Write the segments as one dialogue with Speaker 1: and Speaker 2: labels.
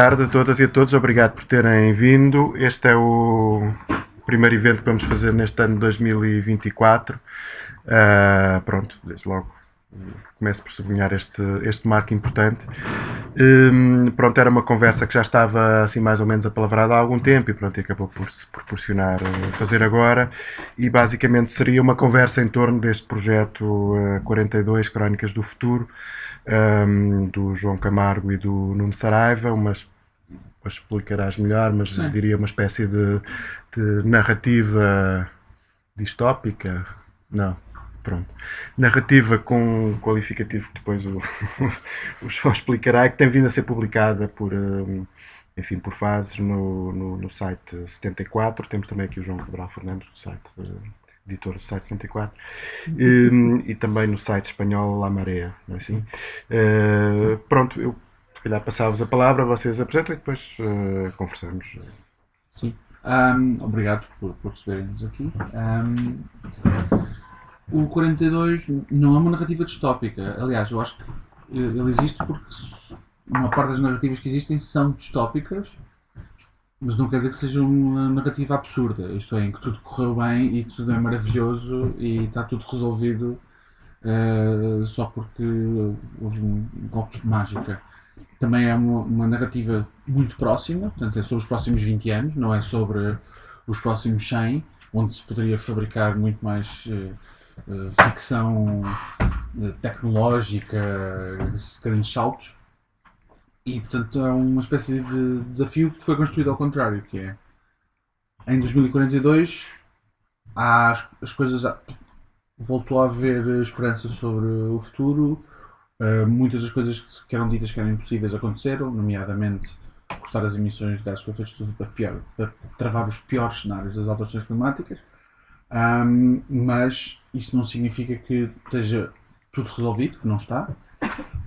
Speaker 1: tarde a todas e a todos, obrigado por terem vindo. Este é o primeiro evento que vamos fazer neste ano de 2024. Uh, pronto, desde logo começo por sublinhar este, este marco importante. Um, pronto, era uma conversa que já estava assim mais ou menos apalavrada há algum tempo e pronto, e acabou por se proporcionar uh, fazer agora. E basicamente seria uma conversa em torno deste projeto uh, 42 Crónicas do Futuro, um, do João Camargo e do Nuno Saraiva, umas explicarás melhor, mas Sim. diria uma espécie de, de narrativa distópica. Não, Pronto. Narrativa com qualificativo que depois o, o João explicará, que tem vindo a ser publicada por, hum, enfim, por fases no, no, no, site 74. Temos também aqui o João Cabral Fernandes, do site, uh, editor do site 74, um, e também no site espanhol La Marea, não é assim? Uh, pronto, eu se calhar passava-vos a palavra, vocês apresentam e depois uh, conversamos.
Speaker 2: Sim. Um, obrigado por, por receberem-nos aqui. Um, o 42 não é uma narrativa distópica. Aliás, eu acho que ele existe porque uma parte das narrativas que existem são distópicas, mas não quer dizer que seja uma narrativa absurda. Isto é, em que tudo correu bem e que tudo é maravilhoso e está tudo resolvido uh, só porque houve um golpe de mágica. Também é uma, uma, narrativa muito próxima, portanto é sobre os próximos 20 anos, não é sobre os próximos 100, onde se poderia fabricar muito mais. Uh, eh, ficção uh, tecnológica, de grandes saltos. E, portanto, é uma espécie de desafio que foi construído ao contrário, que é em 2042 há as, as coisas voltou a haver esperança sobre o futuro. Uh, muitas das coisas que eram ditas que eram impossíveis aconteceram, nomeadamente cortar as emissões de gases com efeito de estufa para, pior, para travar os piores cenários das alterações climáticas. Um, mas isso não significa que esteja tudo resolvido, que não está,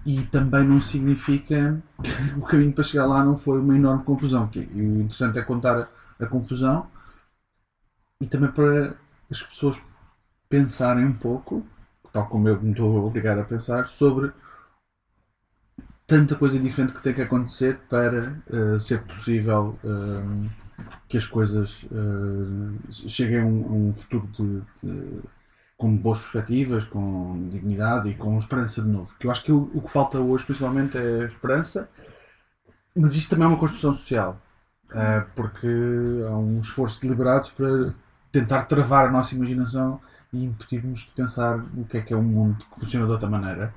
Speaker 2: e também não significa que o caminho para chegar lá não foi uma enorme confusão. Que, e o interessante é contar a, a confusão e também para as pessoas pensarem um pouco, tal como eu me estou a obrigar a pensar, sobre tanta coisa diferente que tem que acontecer para uh, ser possível. Uh, que as coisas uh, cheguem a um, a um futuro de, de, com boas perspectivas, com dignidade e com esperança de novo. Que eu acho que o, o, que falta hoje, principalmente, é esperança, mas isto também é uma construção social, porque há um esforço deliberado para tentar travar a nossa imaginação e impedir-nos de pensar o que é que é um mundo que funciona de outra maneira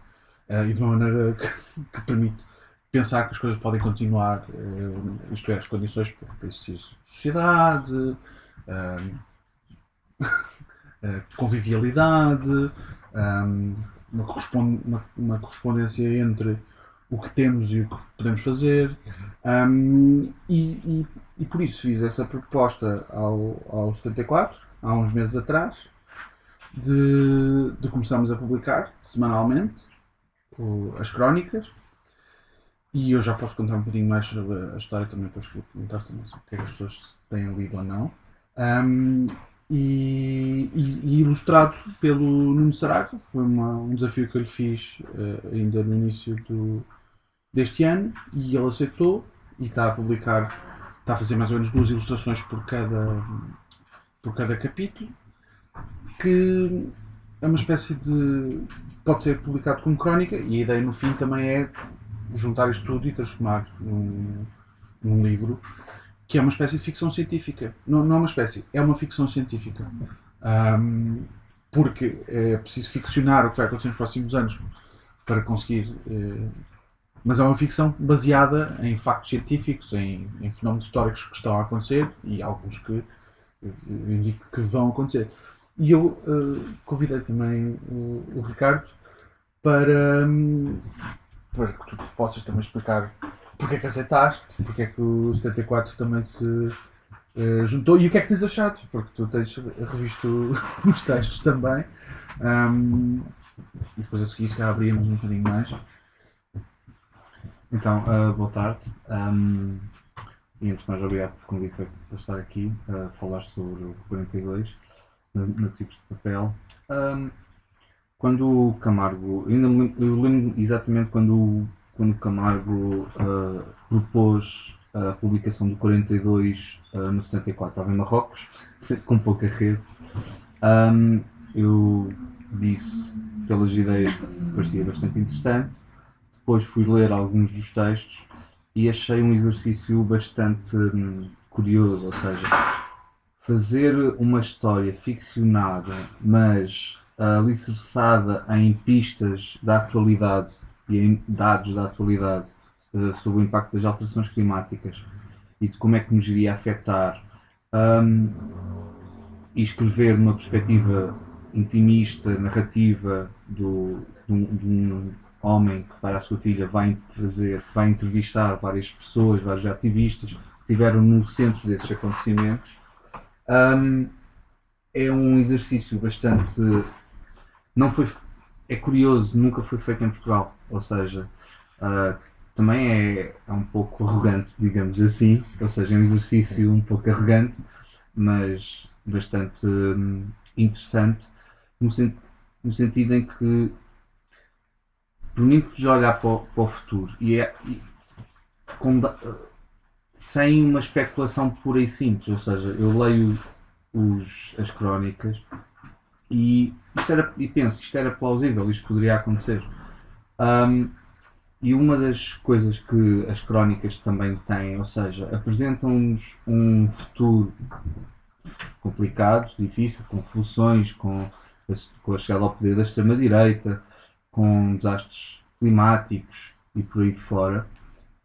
Speaker 2: e de uma maneira que, que permite pensar que as coisas podem continuar, uh, isto é, as condições para existir sociedade, uh, convivialidade, um, uma, correspondência entre o que temos e o que podemos fazer. Um, e, e, e, por isso fiz essa proposta ao, ao 74, há uns meses atrás, de, de começarmos a publicar semanalmente as crónicas e eu já posso contar um bocadinho mais sobre a história também, depois vou comentar também o que é que as pessoas têm lido ou não. Um, e, e, e, ilustrado pelo Nuno Saraiva, foi uma, um desafio que eu lhe fiz uh, ainda no início do, deste ano e ele aceitou e está a publicar, está a fazer mais ou menos duas ilustrações por cada, por cada capítulo, que é uma espécie de. pode ser publicado como crónica e a ideia no fim também é juntar isto tudo e transformar num, num livro que é uma espécie de ficção científica. Não, não é uma espécie, é uma ficção científica. Um, porque é preciso ficcionar o que vai acontecer nos próximos anos para conseguir. Eh, mas é uma ficção baseada em factos científicos, em, em, fenómenos históricos que estão a acontecer e alguns que eh, indico que vão acontecer. E eu uh, convidei também o, o Ricardo para, um, para que tu possas também explicar porque é que aceitaste, porque é que o 74 também se uh, juntou e o que é que tens achado, porque tu tens revisto os textos também. Um, e depois a seguir se abríamos um bocadinho mais.
Speaker 3: Então, uh, boa tarde. Um, e antes de mais, obrigado por convite para, estar aqui a falar sobre o 42 nativos de papel. Um, quando o Camargo, me lembro, eu lembro exatamente quando quando o Camargo uh, propôs a publicação do 42 uh, no 74, estava em Marrocos, com pouca rede. Um, eu disse pelas ideias que parecia bastante interessante. Depois fui ler alguns dos textos e achei um exercício bastante hum, curioso, ou seja, fazer uma história ficcionada, mas alicerçada em pistas da atualidade e em dados da atualidade uh, sobre o impacto das alterações climáticas e de como é que nos iria afetar um, e escrever numa perspectiva intimista, narrativa do, de, um, de um homem que para a sua filha vai fazer, vai entrevistar várias pessoas, vários ativistas que estiveram no centro desses acontecimentos. Um, é um exercício bastante não foi é curioso, nunca foi feito em Portugal, ou seja, uh, também é, é um pouco arrogante, digamos assim, ou seja, é um exercício um pouco arrogante, mas bastante hum, interessante, no, sen no, sentido em que permite-nos olhar para o, para o, futuro e, é, e sem uma especulação pura e simples, ou seja, eu leio os, as crónicas e, era, e penso que isto era plausível, isto poderia acontecer. Um, e uma das coisas que as crónicas também têm, ou seja, apresentam-nos um futuro complicado, difícil, com revoluções, com, com a chegada ao poder da extrema-direita, com desastres climáticos e por aí fora,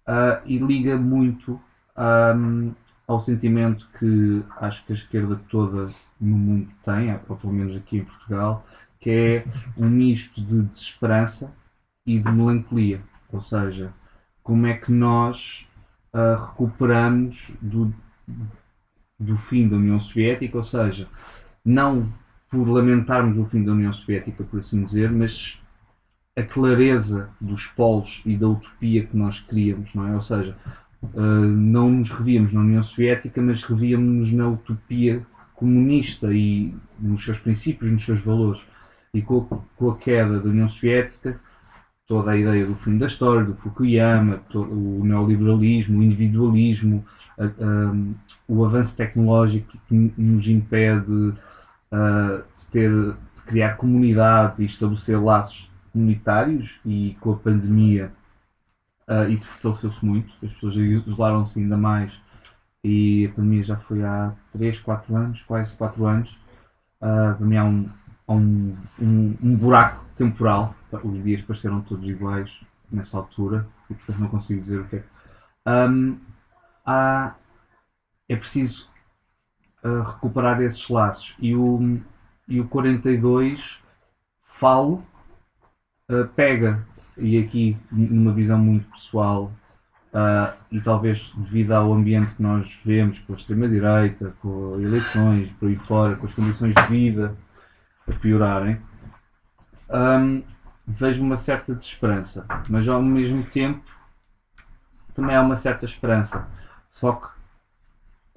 Speaker 3: uh, e liga muito um, ao sentimento que acho que a esquerda toda no mundo tem, ou pelo menos aqui em Portugal, que é um misto de desesperança e de melancolia. Ou seja, como é que nós uh, recuperamos do, do fim da União Soviética, ou seja, não por lamentarmos o fim da União Soviética, por assim dizer, mas a clareza dos polos e da utopia que nós queríamos, não é? Ou seja, uh, não nos revíamos na União Soviética, mas revíamos-nos na utopia comunista e nos seus princípios, nos seus valores. E com, com a queda da União Soviética, toda a ideia do fim da história, do Fukuyama, todo, o neoliberalismo, o individualismo, a, a, o avanço tecnológico que nos impede a, de, ter, de criar comunidade e estabelecer laços comunitários e com a pandemia isso fortaleceu-se muito, as pessoas isolaram-se ainda mais e a pandemia já foi há 3, 4 anos, quase 4 anos. Uh, para mim há um, há um, um, um, buraco temporal. Os dias pareceram todos iguais nessa altura e portanto não consigo dizer o que é. Um, há, é preciso uh, recuperar esses laços e o, e o 42 falo uh, pega e aqui numa visão muito pessoal Uh, e talvez devido ao ambiente que nós vemos com a extrema-direita, com eleições, por aí fora, com as condições de vida a piorarem, um, vejo uma certa desesperança, mas ao mesmo tempo também há uma certa esperança. Só que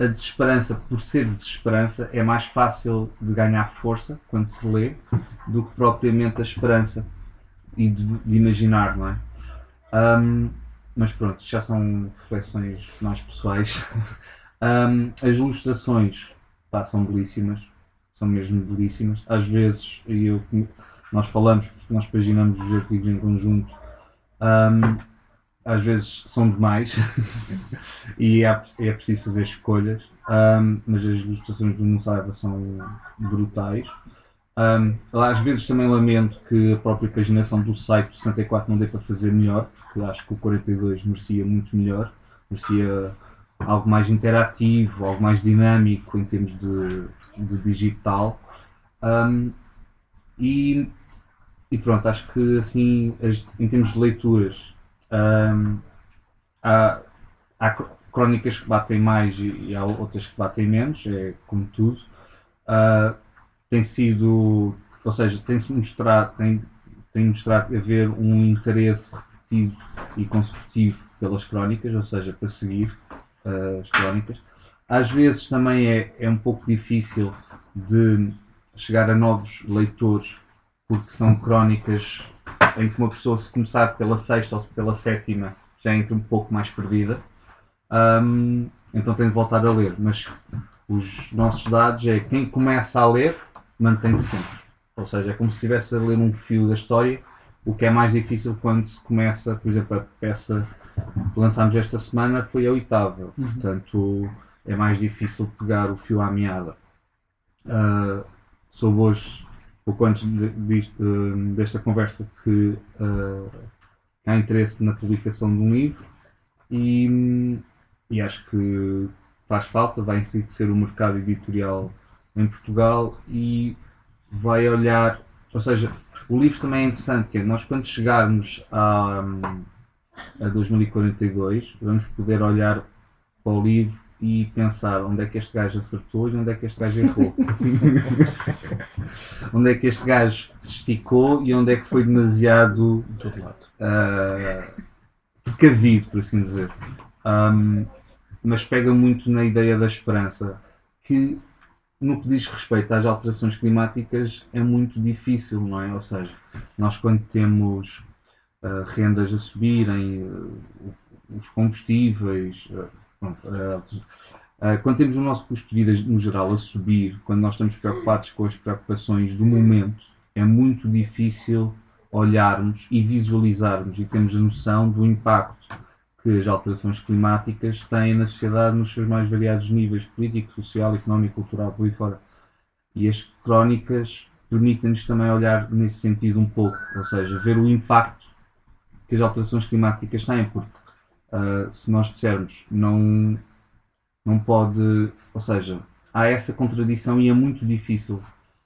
Speaker 3: a desesperança, por ser desesperança, é mais fácil de ganhar força quando se lê do que propriamente a esperança e de, de imaginar, não é? Um, mas pronto, já são reflexões mais pessoais. um, as ilustrações pá, são belíssimas, são mesmo belíssimas. Às vezes, eu, nós falamos, porque nós paginamos os artigos em conjunto, um, às vezes são demais e é, é preciso fazer escolhas, mas as ilustrações do Nussaiba são brutais. Um, às vezes também lamento que a própria paginação do site do 74 não dê para fazer melhor, porque acho que o 42 merecia muito melhor, merecia algo mais interativo, algo mais dinâmico em termos de, de digital. Um, e, e, pronto, acho que assim, as, em termos de leituras, um, há, há crónicas que batem mais e, e, há outras que batem menos, é como tudo. Uh, tem sido, ou seja, tem-se mostrado, tem, tem mostrado haver um interesse repetido e consecutivo pelas crónicas, ou seja, para seguir uh, as crónicas. Às vezes também é, é um pouco difícil de chegar a novos leitores, porque são crónicas em que uma pessoa, se começar pela sexta ou pela sétima, já entra um pouco mais perdida. Um, então tem de voltar a ler. Mas os nossos dados é quem começa a ler mantém-se sempre. Ou seja, é como se estivesse a ler um fio da história, o que é mais difícil quando se começa, por exemplo, a peça que lançámos esta semana foi a oitava.
Speaker 2: Uhum.
Speaker 3: Portanto, é mais difícil pegar o fio à meada. Uh, soube hoje, pouco antes de- disto, uh, desta conversa, que uh, há interesse na publicação de um livro e, e acho que faz falta, vai enriquecer o mercado editorial em Portugal e vai olhar, ou seja, o livro também é interessante, que é nós quando chegarmos a, a 2042 vamos poder olhar para o livro e pensar onde é que este gajo acertou e onde é que este gajo errou. onde é que este gajo se esticou e onde é que foi demasiado uh, precavido, por assim dizer. Um, mas pega muito na ideia da esperança, que no que diz respeito às alterações climáticas é muito difícil, não é? Ou seja, nós quando temos uh, rendas a subirem, uh, os combustíveis, uh, pronto, quando temos o nosso custo de vida no geral a subir, quando nós estamos preocupados com as preocupações do momento, é muito difícil olharmos e visualizarmos e termos a noção do impacto que as alterações climáticas têm na sociedade nos seus mais variados níveis político, social, económico, cultural, por aí fora. E as crónicas permitem-nos também olhar nesse sentido um pouco, ou seja, ver o impacto que as alterações climáticas têm, porque ah, se nós dissermos não, não pode, ou seja, há essa contradição e é muito difícil,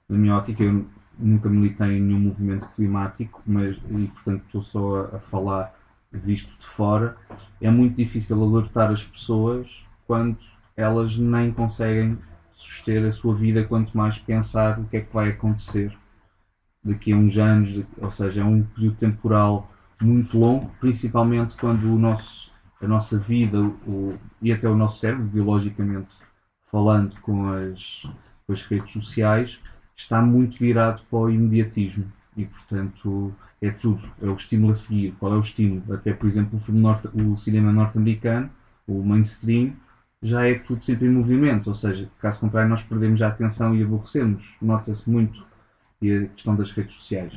Speaker 3: na minha ótica, eu nunca militei em nenhum movimento climático, mas, e portanto estou só a, a falar visto de fora, é muito difícil alertar as pessoas quando elas nem conseguem suster a sua vida, quanto mais pensar o que é que vai acontecer daqui a uns anos, ou seja, é um período temporal muito longo, principalmente quando o nosso, a nossa vida o, e até o nosso cérebro, biologicamente falando com as, com as redes sociais, está muito virado para o imediatismo. E, portanto, é tudo. É o estímulo a seguir. Qual é o estímulo? Até, por exemplo, o, filme norte, o cinema norte-americano, o mainstream, já é tudo sempre em movimento. Ou seja, caso contrário, nós perdemos a atenção e aborrecemos. Nota-se muito e a questão das redes sociais.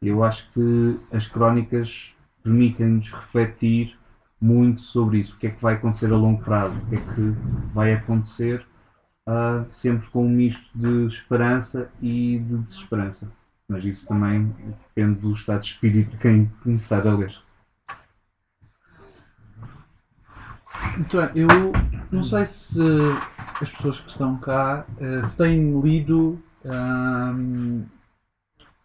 Speaker 3: Eu acho que as crónicas permitem-nos refletir muito sobre isso. O que é que vai acontecer a longo prazo? O que é que vai acontecer ah, sempre com um misto de esperança e de desesperança. Mas isso também depende do estado de espírito de quem começar a ler.
Speaker 2: Então, eu não sei se as pessoas que estão cá eh, se têm lido. ahm,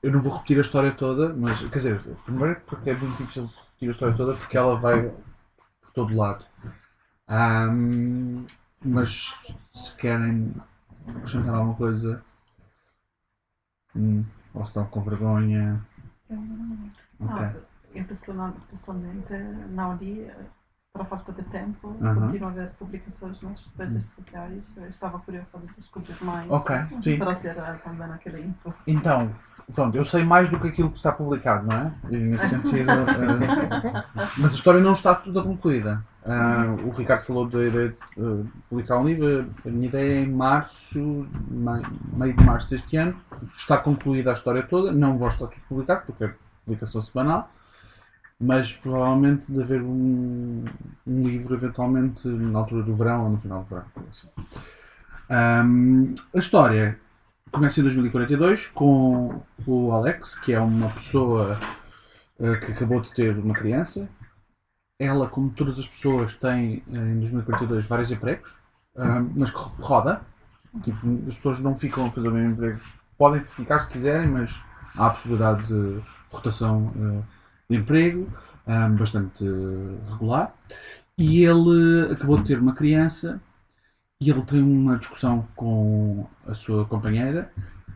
Speaker 2: eu não vou repetir a história toda, mas quer dizer, primeiro porque é muito difícil repetir a história toda porque ela vai por todo lado. Ahm, mas se querem acrescentar alguma coisa, hum, ou estão com vergonha. Ok.
Speaker 4: Ah, eu pessoal- pessoalmente não li por falta de tempo.
Speaker 2: Aham.
Speaker 4: Continuo a ver publicações nas redes sociais. Eu estava curiosa de descobrir mais.
Speaker 2: Ok, sim.
Speaker 4: Para ter eh, também aquele info.
Speaker 2: Então, pronto, eu sei mais do que aquilo que está publicado, não é? E nesse sentido. eh, mas a história não está toda concluída. Ah, o Ricardo falou da ideia de eh, publicar um livro. A minha ideia é em março, mei- meio de março deste ano. Está concluída a história toda. Não vai estar tudo publicado, porque é publicação semanal. Mas provavelmente de haver um, um livro, eventualmente, na altura do verão ou no final do verão. assim. Ahm, a história começa em 2042 com o Alex, que é uma pessoa eh, que acabou de ter uma criança. Ela, como todas as pessoas, tem eh, em 2042 vários empregos, ah, mas roda. Tipo, as pessoas não ficam a fazer o mesmo emprego. Podem ficar se quiserem, mas há a possibilidade de rotação eh, de emprego, bastante eh, regular. E ele acabou de ter uma criança e ele tem uma discussão com a sua companheira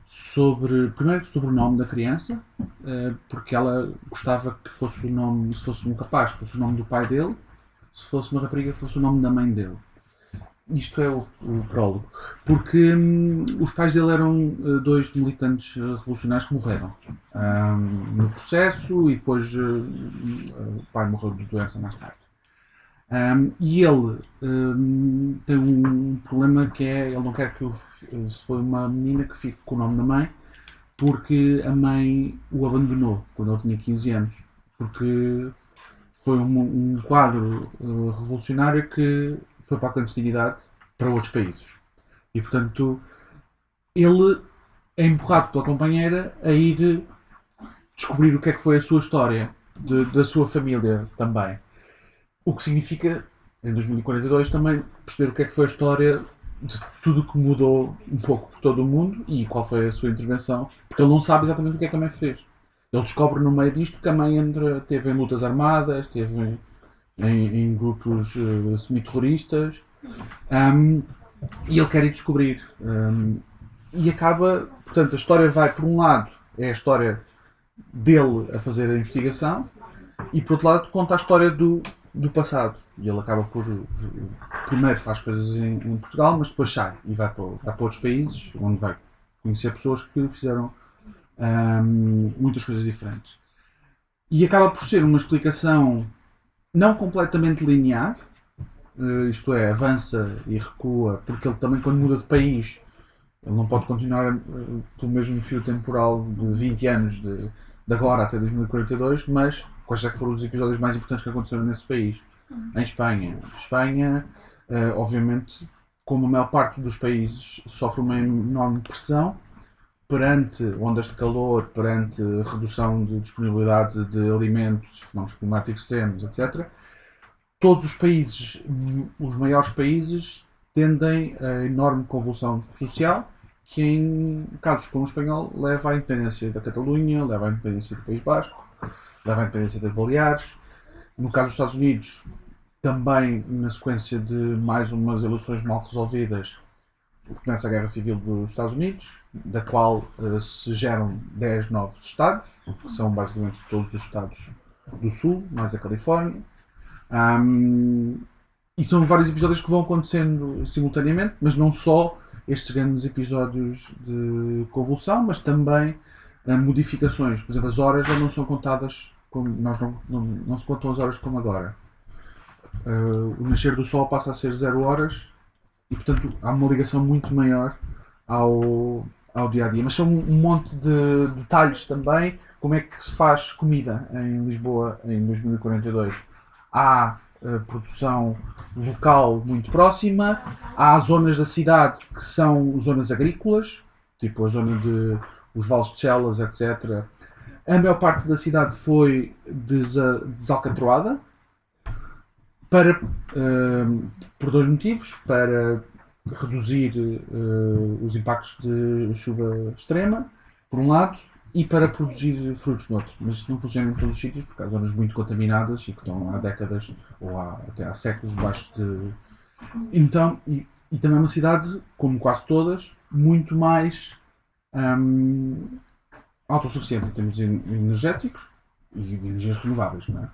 Speaker 2: sobre, primeiro, sobre o nome da criança, eh, porque ela gostava que fosse o nome, se fosse um rapaz, fosse o nome do pai dele, se fosse uma rapariga, fosse o nome da mãe dele. isto é o, o prólogo, porque hum, os pais dele eram eh, dois militantes eh, revolucionários que morreram hum, no processo e depois o pai morreu de doença mais tarde. Hum, e ele hum, tem um problema que é, ele não quer que, fi- se for uma menina, que fique com o nome da mãe, porque a mãe o abandonou quando ele tinha 15 anos, porque foi um, um quadro eh, revolucionário que foi para a clandestinidade para outros países. E portanto, ele é empurrado pela companheira a ir descobrir o que é que foi a sua história, de- da sua família também. O que significa, em 2042, também perceber o que é que foi a história de tudo que mudou um pouco por todo o mundo e qual foi a sua intervenção, porque ele não sabe exatamente o que é que a mãe fez. Ele descobre no meio disto que a mãe entra, teve em lutas armadas, teve em, em- em grupos eh, semi-terroristas, um, e ele quer ir descobrir. Um, e acaba, portanto, a história vai, por um lado, é a história dele a fazer a investigação, e por outro lado, conta a história do, do passado. E ele acaba por. Primeiro faz coisas em, em Portugal, mas depois sai e vai para, vai para outros países, onde vai conhecer pessoas que fizeram hum, muitas coisas diferentes. E acaba por ser uma explicação não completamente linear, eh, isto é, avança e recua, porque ele também, quando muda de país, ele não pode continuar eh, pelo mesmo fio temporal de 20 anos, de, de agora até 2042, mas quais é que foram os episódios mais importantes que aconteceram nesse país? Em Espanha. Espanha, eh, obviamente, como a maior parte dos países, sofre uma enorme pressão perante ondas de calor, perante redução de disponibilidade de alimentos, fenómenos climáticos extremos, etc. Todos os países, os maiores países, tendem a enorme convulsão social que, em casos como o espanhol, leva à independência da Catalunha, leva à independência do País Basco, leva à independência das Baleares. No caso dos Estados Unidos, também na sequência de mais umas eleições mal resolvidas, começa a Guerra Civil dos Estados Unidos, da qual eh, se geram 10 novos estados, que são basicamente todos os estados do Sul, mais a Califórnia. Ahm, e são vários episódios que vão acontecendo simultaneamente, mas não só estes grandes episódios de convulsão, mas também ah, modificações. Por exemplo, as horas já não são contadas como nós não, não, não se contam as horas como agora. Ah, o nascer do sol passa a ser zero horas e portanto há uma ligação muito maior ao, ao dia a dia. Mas são um monte de detalhes também. Como é que se faz comida em Lisboa em 2042? Há eh, produção local muito próxima, há zonas da cidade que são zonas agrícolas, tipo a zona de os vales de Chelas, etc. A maior parte da cidade foi desa- desalcatroada para, eh, por dois motivos. Para reduzir eh, os impactos de chuva extrema, por um lado, e para produzir frutos no outro. Mas isto não funciona em todos os sítios, porque há zonas muito contaminadas e que estão há décadas ou há, até há séculos debaixo de. Então, e, e também é uma cidade, como quase todas, muito mais hum, autossuficiente em termos en- energéticos e de energias renováveis, não é?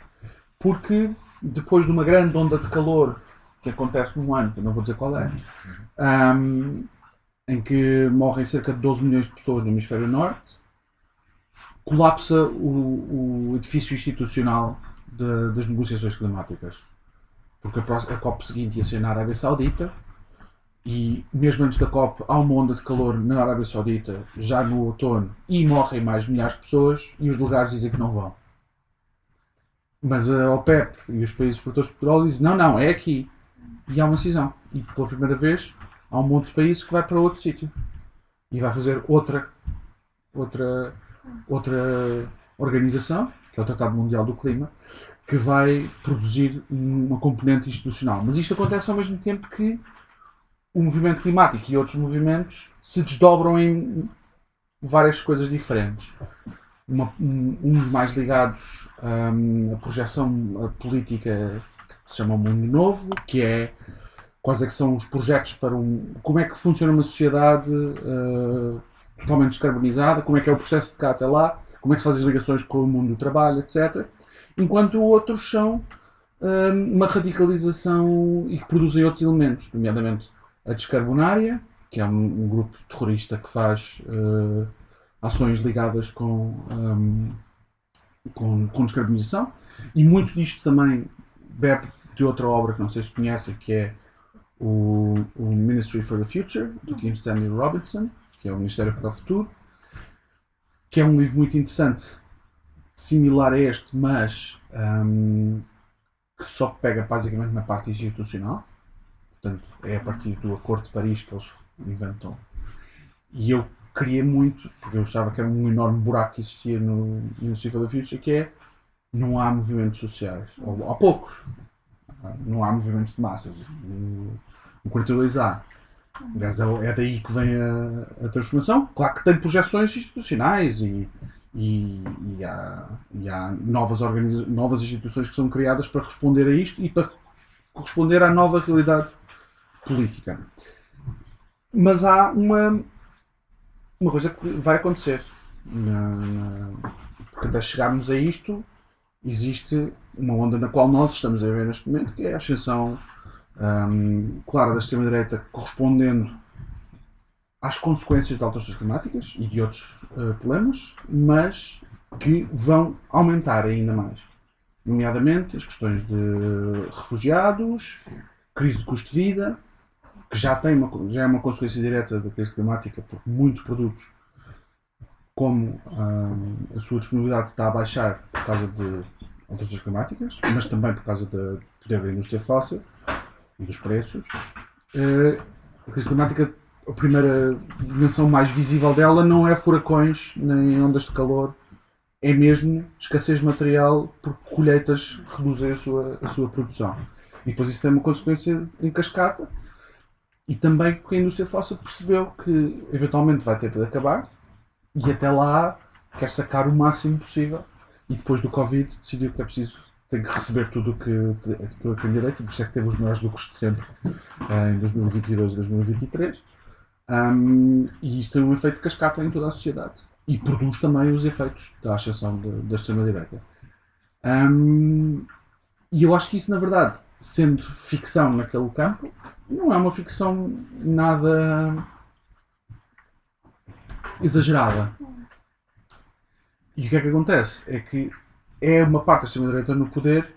Speaker 2: Porque depois de uma grande onda de calor que acontece num ano, que eu não vou dizer qual é, hum, em que morrem cerca de 12 milhões de pessoas no hemisfério norte, colapsa o, o edifício institucional de- das negociações climáticas. Porque a, a COP seguinte ia ser na Arábia Saudita e mesmo antes da COP há uma onda de calor na Arábia Saudita, já no outono, e morrem mais milhares de pessoas e os delegados dizem que não vão. Mas a OPEP e os países produtores de petróleo dizem não, não, é aqui. E há uma cisão. E pela primeira vez há um monte de países que vai para outro sítio. E vai fazer outra, outra, outra organização, que é o Tratado Mundial do Clima, que vai produzir uma componente institucional. Mas isto acontece ao mesmo tempo que o movimento climático e outros movimentos se desdobram em várias coisas diferentes. Uma- um- uns mais ligados hum, à projeção política que se chama Mundo Novo, que é quais é que são os projetos para um. como é que funciona uma sociedade eh, totalmente descarbonizada, como é que é o processo de cá até lá, como é que se fazem as ligações com o mundo do trabalho, etc. Enquanto outros são hum, uma radicalização e que produzem outros elementos, nomeadamente a descarbonária, que é um, um grupo terrorista que faz eh, ações ligadas com, hum, com, com descarbonização, e muito disto também bebe de outra obra que não sei se conhecem, que é o, o Ministry for the Future, do Kim Stanley Robinson, que é o Ministério para o Futuro, que é um livro muito interessante, similar a este, mas hum, que só pega basicamente na parte institucional. Portanto, é a partir do Acordo de Paris que eles inventam. E eu queria muito, porque eu achava que era um enorme buraco que existia no for the Future, que é não há movimentos sociais. Ou há poucos. Não há movimentos de massas. No 42 há. Aliás, é, é daí que vem a, a transformação. Claro que tem projeções institucionais e, e, e há, e há novas, organiza- novas instituições que são criadas para responder a isto e para corresponder à nova realidade política. Mas há uma, uma coisa que vai acontecer. Porque até chegarmos a isto, existe uma onda na qual nós estamos a ver neste momento, que é a ascensão hum, clara da extrema-direita correspondendo às consequências de alterações climáticas e de outros eh, problemas, mas que vão aumentar ainda mais. Nomeadamente as questões de refugiados, crise de custo de vida, que já, tem uma, já é uma consequência direta da crise climática, porque muitos produtos, como hum, a sua disponibilidade está a baixar por causa de alterações climáticas, mas também por causa do poder da indústria fóssil e dos preços. Eh, a crise climática, a primeira dimensão mais visível dela não é furacões nem ondas de calor, é mesmo escassez de material porque colheitas reduzem a sua, a sua produção. E depois isso tem uma consequência em cascata e também porque a indústria fóssil percebeu que eventualmente vai ter de acabar e até lá quer sacar o máximo possível e depois do Covid decidiu que é preciso tem que receber tudo o que, aquilo que tem direito, por isso é que teve os maiores lucros de sempre eh, em 2022 e 2023. Um, e isto tem um efeito cascata em toda a sociedade e produz também os efeitos da ascensão da extrema-direita. Um, e eu acho que isso, na verdade, sendo ficção naquele campo, não é uma ficção nada exagerada. E o que é que acontece? É que é uma parte da extrema-direita no poder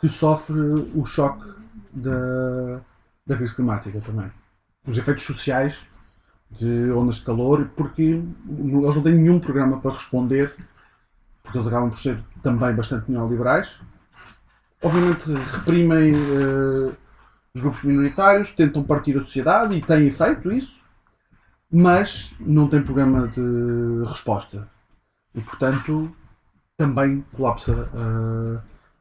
Speaker 2: que sofre o choque da, da crise climática também. Os efeitos sociais de ondas de calor, porque eles não têm nenhum programa para responder, porque eles acabam por ser também bastante neoliberais. Obviamente reprimem eh, os grupos minoritários, tentam partir a sociedade e têm feito isso, mas não têm programa de resposta. E portanto também colapsa uh,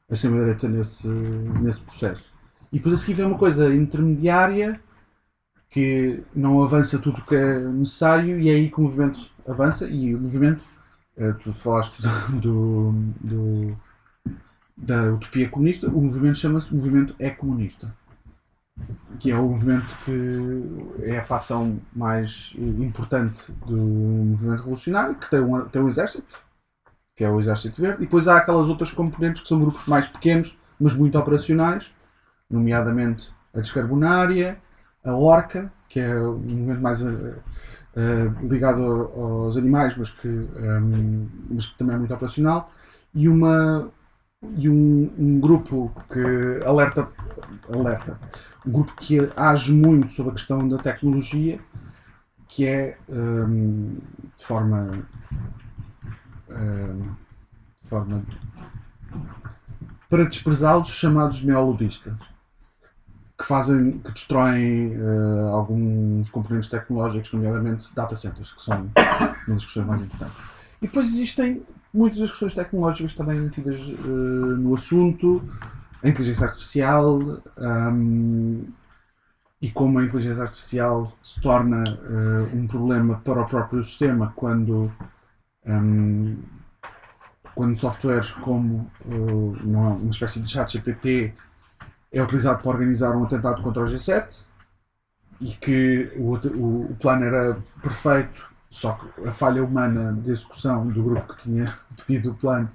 Speaker 2: a extrema-direita nesse, nesse processo. E depois a seguir vem uma coisa intermediária que não avança tudo o que é necessário e é aí que o movimento avança e o movimento, uh, tu falaste do, do- da utopia comunista, o movimento chama-se movimento é comunista que é o movimento que é a facção mais importante do movimento revolucionário, que tem um, tem um exército, que é o Exército Verde, e depois há aquelas outras componentes que são grupos mais pequenos, mas muito operacionais, nomeadamente a descarbonária, a Orca, que é um movimento mais eh, ligado ao- aos animais, mas que, ehm, mas que também é muito operacional, e, uma, e um, um grupo que alerta, alerta, um grupo que age muito sobre a questão da tecnologia, que é ehm, de forma ehm, de forma para desprezá-los chamados neoludistas que fazem que destroem eh, alguns componentes tecnológicos, nomeadamente data centers, que são uma das questões mais importantes. E depois existem muitas das questões tecnológicas também metidas eh, no assunto, a inteligência artificial ahm, e como a inteligência artificial se torna eh, um problema para o próprio sistema quando ahm, quando softwares como uh, uma, uma espécie de chat GPT é utilizado para organizar um atentado contra o G7 e que o, o, o plano era perfeito, só que a falha humana de execução do grupo que tinha pedido o plano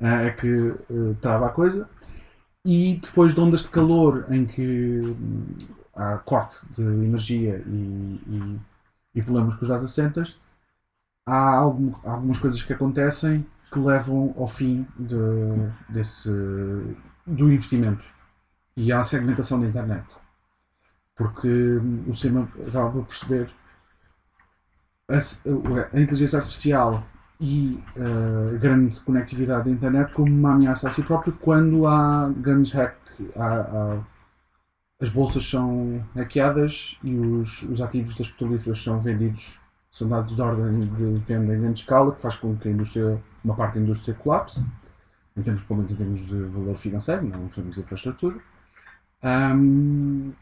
Speaker 2: uh, é que uh, trava a coisa. e depois de ondas de calor em que hum, há corte de energia e, e, e problemas com os data centers, há algum- algumas coisas que acontecem que levam ao fim de- desse, do investimento e à segmentação da internet. Porque hum, o sistema acaba por perceber a, a inteligência artificial e a grande conectividade da internet como uma ameaça a si próprio quando há grandes hack, as bolsas são hackeadas e os, os ativos das petrolíferas são vendidos, são dados de ordem de venda em grande escala, que faz com que a indústria, uma parte da indústria colapse, em termos, pelo menos em termos de valor financeiro, não em termos de infraestrutura. Ahm,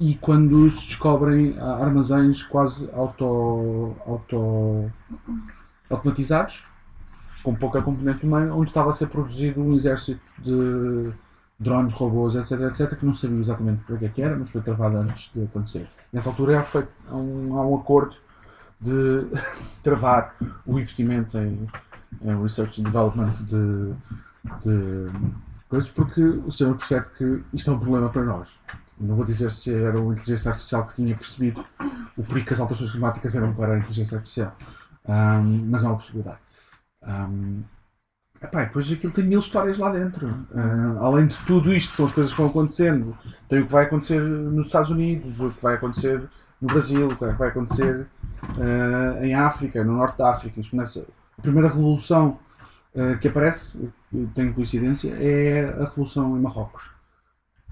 Speaker 2: e quando se descobrem ah, armazéns quase auto, auto automatizados, com pouca componente humana, onde estava a ser produzido um exército de drones, robôs, etc, etc, que não sabia exatamente para que é que era, mas foi travado antes de acontecer. Nessa altura há, há, um, há um acordo de travar o investimento em, em research and development de, de coisas, porque o sistema percebe que isto é um problema para nós. Não vou dizer se era uma inteligência artificial que tinha percebido o perigo que as alterações climáticas eram para a inteligência artificial. Ahm, mas é uma possibilidade. Ahm, epá, depois aquilo tem mil histórias lá dentro. Ah, além de tudo isto, são as coisas que vão acontecendo. Tem o que vai acontecer nos Estados Unidos, o que vai acontecer no Brasil, o que vai acontecer ah, em África, no norte da África. Começa, a primeira revolução ah, que aparece, tenho coincidência, é a revolução em Marrocos.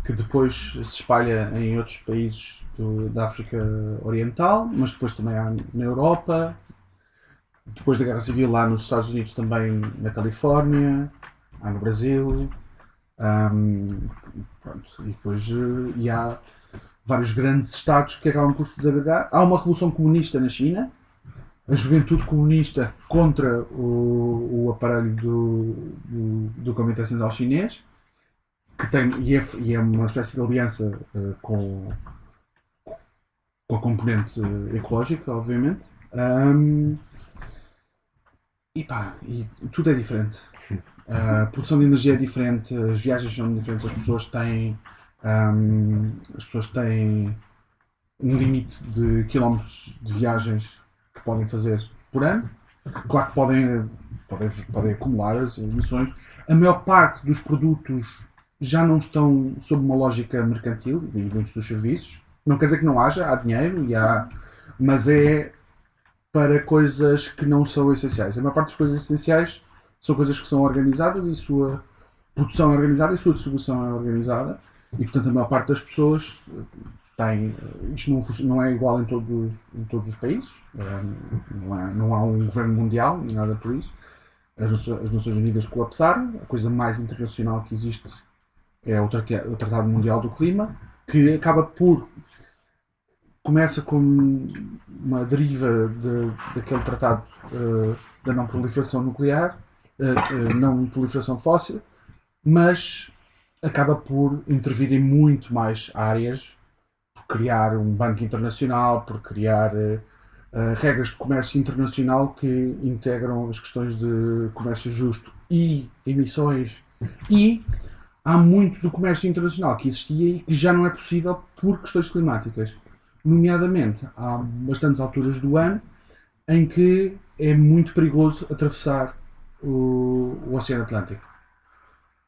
Speaker 2: Que depois se espalha em outros países do- da África Oriental, mas depois também há na Europa, depois da Guerra Civil lá nos Estados Unidos também na Califórnia, há no Brasil, ahm, pronto, e depois eh, e há vários grandes estados que acabam por se desagregar. Há uma revolução comunista na China, a juventude comunista contra o, o aparelho do, do, do Comitê Central Chinês, que tem, e, é, e é uma espécie de aliança eh, com, com a componente eh, ecológica, obviamente. Ahm, e pá, e tudo é diferente. A produção de energia é diferente, as viagens são diferentes, as pessoas têm, ahm, as pessoas têm um limite de quilómetros de viagens que podem fazer por ano. Claro que podem, podem, podem acumular as emissões. A maior parte dos produtos já não estão sob uma lógica mercantil e muitos dos serviços. Não quer dizer que não haja, há dinheiro e há, mas é para coisas que não são essenciais. A maior parte das coisas essenciais são coisas que são organizadas e sua produção é organizada e sua distribuição é organizada e portanto a maior parte das pessoas eh, tem eh, isto não, não é igual em todos, em todos os países eh, não, há, não há um governo mundial nem nada por isso as Nações Unidas colapsaram a coisa mais internacional que existe é o, Tratado Mundial do Clima que acaba por começa com uma deriva de, daquele tratado eh, da não proliferação nuclear, eh, eh, não proliferação fóssil, mas acaba por intervir em muito mais áreas, por criar um banco internacional, por criar eh, regras de comércio internacional que integram as questões de comércio justo e emissões e há muito do comércio internacional que existia e que já não é possível por questões climáticas nomeadamente há bastantes alturas do ano em que é muito perigoso atravessar o, o Oceano Atlântico.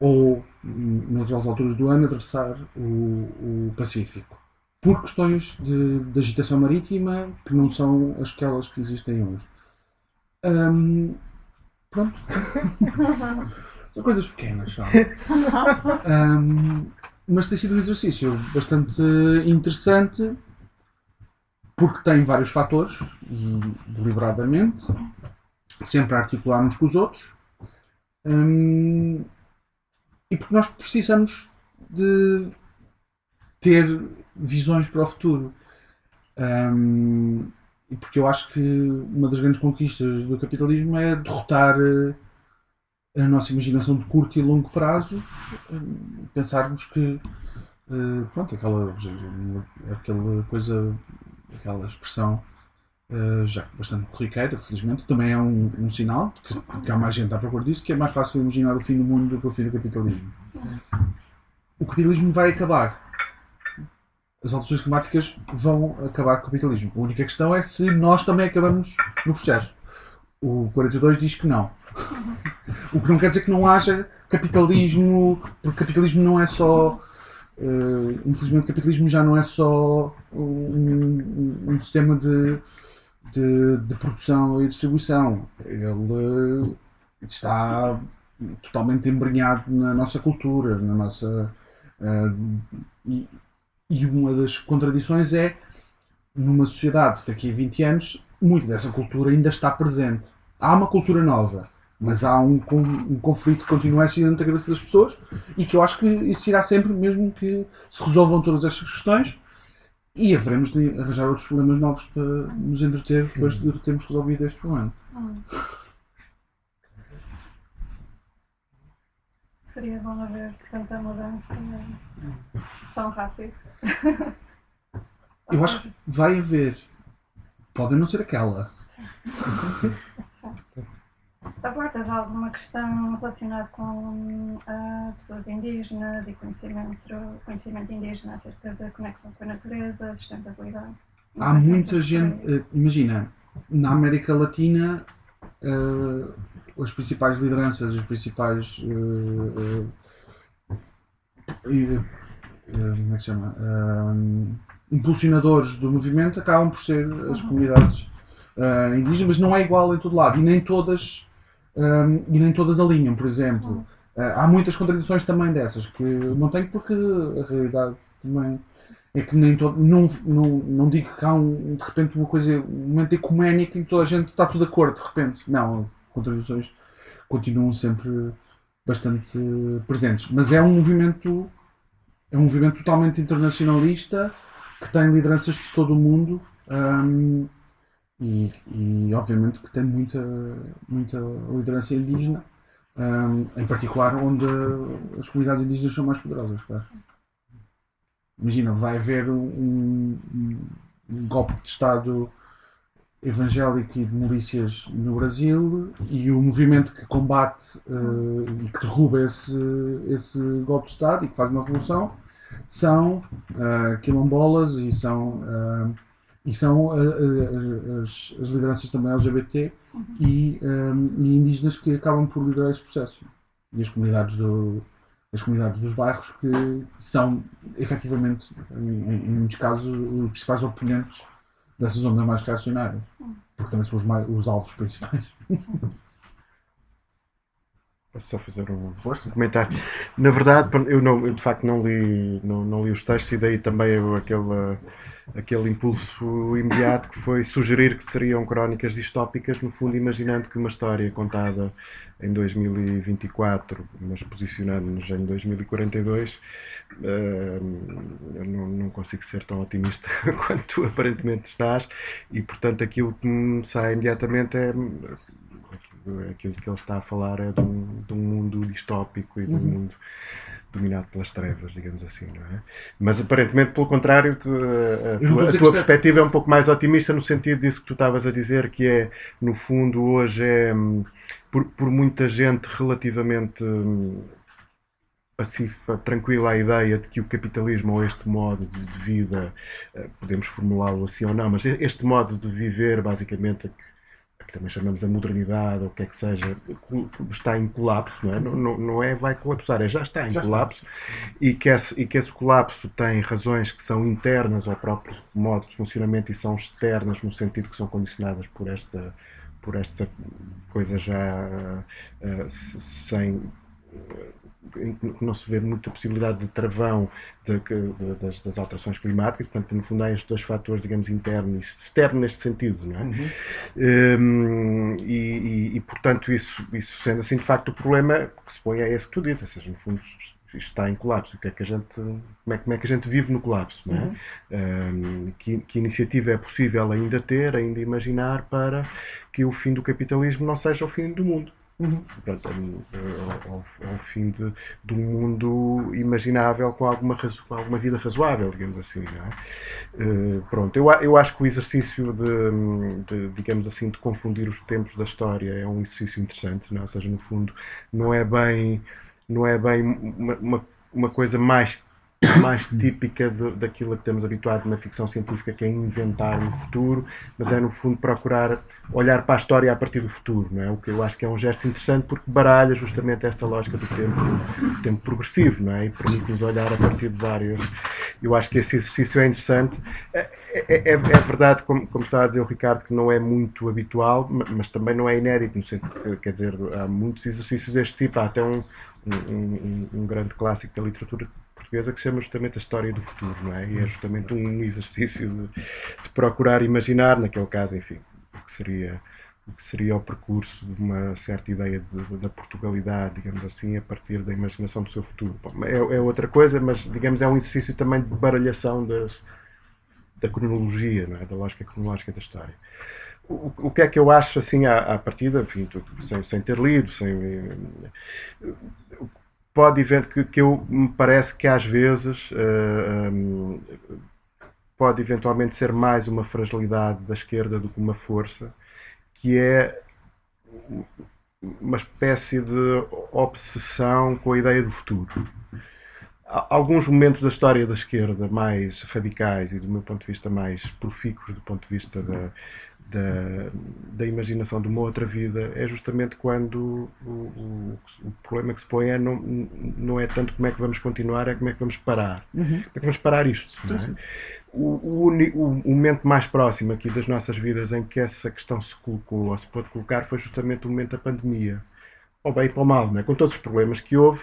Speaker 2: Ou, noutras alturas do ano, atravessar o, o Pacífico. Por questões de, de agitação marítima que não são aquelas que existem hoje. Pronto. são coisas pequenas, só. Hum, mas tem sido um exercício bastante interessante porque tem vários fatores e deliberadamente, sempre a articular uns com os outros, hum, e porque nós precisamos de ter visões para o futuro. Hum, e porque eu acho que uma das grandes conquistas do capitalismo é derrotar eh, a nossa imaginação de curto e longo prazo, hum, pensarmos que eh, pronto, aquela, aquela coisa aquela expressão uh, já bastante corriqueira, felizmente, também é um, um sinal de que, de que há mais gente à procura disso, que é mais fácil imaginar o fim do mundo do que o fim do capitalismo. O capitalismo vai acabar. As alterações climáticas vão acabar com o capitalismo. A única questão é se nós também acabamos no processo. O 42 diz que não. O que não quer dizer que não haja capitalismo, porque capitalismo não é só. eh, infelizmente, capitalismo já não é só um, um sistema de, de, de produção e distribuição. Ele eh, está totalmente embrenhado na nossa cultura, na nossa. eh, e, e uma das contradições é, numa sociedade daqui a 20 anos, muito dessa cultura ainda está presente. Há uma cultura nova, mas há um, um conflito que continua a ser dentro da cabeça das pessoas e que eu acho que existirá sempre, mesmo que se resolvam todas estas questões e haveremos de arranjar outros problemas novos para nos entreter depois de termos resolvido este problema.
Speaker 4: Hum. Seria bom haver tanta mudança tão rápido.
Speaker 2: Eu acho que vai haver. Pode não ser aquela.
Speaker 4: Abordas alguma questão relacionada com ah, pessoas indígenas e conhecimento, conhecimento indígena acerca da conexão com a natureza, sustentabilidade? Não
Speaker 2: Há
Speaker 4: é
Speaker 2: muita gente. eh, Imagina, na América Latina, eh, as principais lideranças, os principais. eh, como é que se chama? Impulsionadores do movimento acabam por ser as comunidades eh, indígenas, mas não é igual em todo lado e nem todas, eh, e nem todas alinham, por exemplo. Eh, há muitas contradições também dessas que não tenho porque a realidade também é que nem todo, não, não, não digo que há um, de repente uma coisa, um momento ecuménico em que toda a gente está tudo de acordo de repente. Não, contradições continuam sempre bastante presentes. Mas é um movimento é um movimento totalmente internacionalista que tem lideranças de todo o mundo hum, e, e obviamente que tem muita, muita liderança indígena, hum, em particular onde as comunidades indígenas são mais poderosas. Imagina, vai haver um, um- um golpe de Estado evangélico e de milícias no Brasil e o movimento que combate eh, e que derruba esse, esse golpe de Estado e que faz uma revolução são eh, quilombolas e são, eh, e são eh, as, as lideranças também LGBT e, eh, e indígenas que acabam por liderar esse processo. E as comunidades, do, as comunidades dos bairros que são efetivamente, em, em- em muitos casos, os principais oponentes dessas ondas mais reacionárias. Porque também são os, mais, os alvos principais.
Speaker 1: Posso só fazer um,
Speaker 2: Força.
Speaker 1: comentário? Na verdade, eu, não, eu de facto não li, não, não li os textos e daí também eu, aquele, aquele impulso imediato que foi sugerir que seriam crónicas distópicas, no fundo imaginando que uma história contada em 2024, mas posicionando-nos em 2042, eh, eu não, não consigo ser tão otimista quanto tu aparentemente estás e portanto aquilo que me sai imediatamente é aquilo que ele está a falar é de um, de um mundo distópico e de um
Speaker 2: Uhum.
Speaker 1: mundo dominado pelas trevas, digamos assim, não é? Mas aparentemente, pelo contrário, tu- a, tua,
Speaker 2: a
Speaker 1: tua
Speaker 2: é-
Speaker 1: perspectiva é um pouco mais otimista no sentido disso que tu estavas a dizer, que é, no fundo, hoje é, hum, por, por muita gente relativamente hum, pacífica, tranquila a ideia de que o capitalismo ou este modo de, vida, eh, podemos formulá-lo assim ou não, mas este modo de viver, basicamente, que, também chamamos a modernidade, ou o que é que seja, está em colapso, não é? Não, não, não é vai colapsar, é já está em
Speaker 2: Já está.
Speaker 1: colapso e que, esse, e que esse colapso tem razões que são internas ao próprio modo de funcionamento e são externas no sentido que são condicionadas por esta por esta coisa já se- sem em que não se vê muita possibilidade de travão de- de- das, das alterações climáticas, portanto, no fundo, há estes dois fatores, digamos, internos e externos neste sentido, não é? Hum, e, e- e, portanto, isso, isso sendo assim, de facto, o problema que se põe é esse que tu dizes, ou seja, no fundo, isto está em colapso. O que é que a gente, como, é, como é que a gente vive no colapso? Não é? Hum, que, que iniciativa é possível ainda ter, ainda imaginar para que o fim do capitalismo não seja o fim do mundo? Portanto, é, ao, ao- ao fim de, de um mundo imaginável com alguma, com alguma vida razoável, digamos assim. É? Eh, pronto, eu, eu acho que o exercício de, de, digamos assim, de confundir os tempos da história é um exercício interessante, não é? ou seja, no fundo, não é bem não é bem uma, uma, uma coisa mais mais típica daquilo a que estamos habituados na ficção científica, que é inventar o futuro, mas é no fundo procurar olhar para a história a partir do futuro, não é? O que eu acho que é um gesto interessante porque baralha justamente esta lógica do tempo, do tempo progressivo, não é? E permite-nos olhar a partir de vários. Eu acho que esse exercício é interessante. É, é, é, é verdade, como, como está a dizer o Ricardo, que não é muito habitual, mas também não é inédito, quer dizer, há muitos exercícios deste tipo, há até um, um, um, um grande clássico da literatura portuguesa que chama justamente a história do futuro, não é? E é justamente um exercício de, de procurar imaginar, naquele caso, enfim, o que seria o que seria o percurso de uma certa ideia de, da Portugalidade, digamos assim, a partir da imaginação do seu futuro. Bom, é, é, outra coisa, mas digamos é um exercício também de baralhação das, da cronologia, é? da lógica cronológica da história. O, que é que eu acho assim à, à partida, enfim, sem, sem ter lido, sem, pode ver que, que eu me parece que às vezes uh, eh, um, pode eventualmente ser mais uma fragilidade da esquerda do que uma força, que é uma espécie de obsessão com a ideia do futuro. Alguns momentos da história da esquerda mais radicais e, do meu ponto de vista, mais profícuos do ponto de vista da, da, da imaginação de uma outra vida é justamente quando o, o, o, problema que se põe é não, não é tanto como é que vamos continuar, é como é que vamos parar. Uhum. Como é que vamos parar isto? É? O, o, momento mais próximo aqui das nossas vidas em que essa questão se colocou ou se pôde colocar foi justamente o momento da pandemia. Ou bem para o mal, é? com todos os problemas que houve,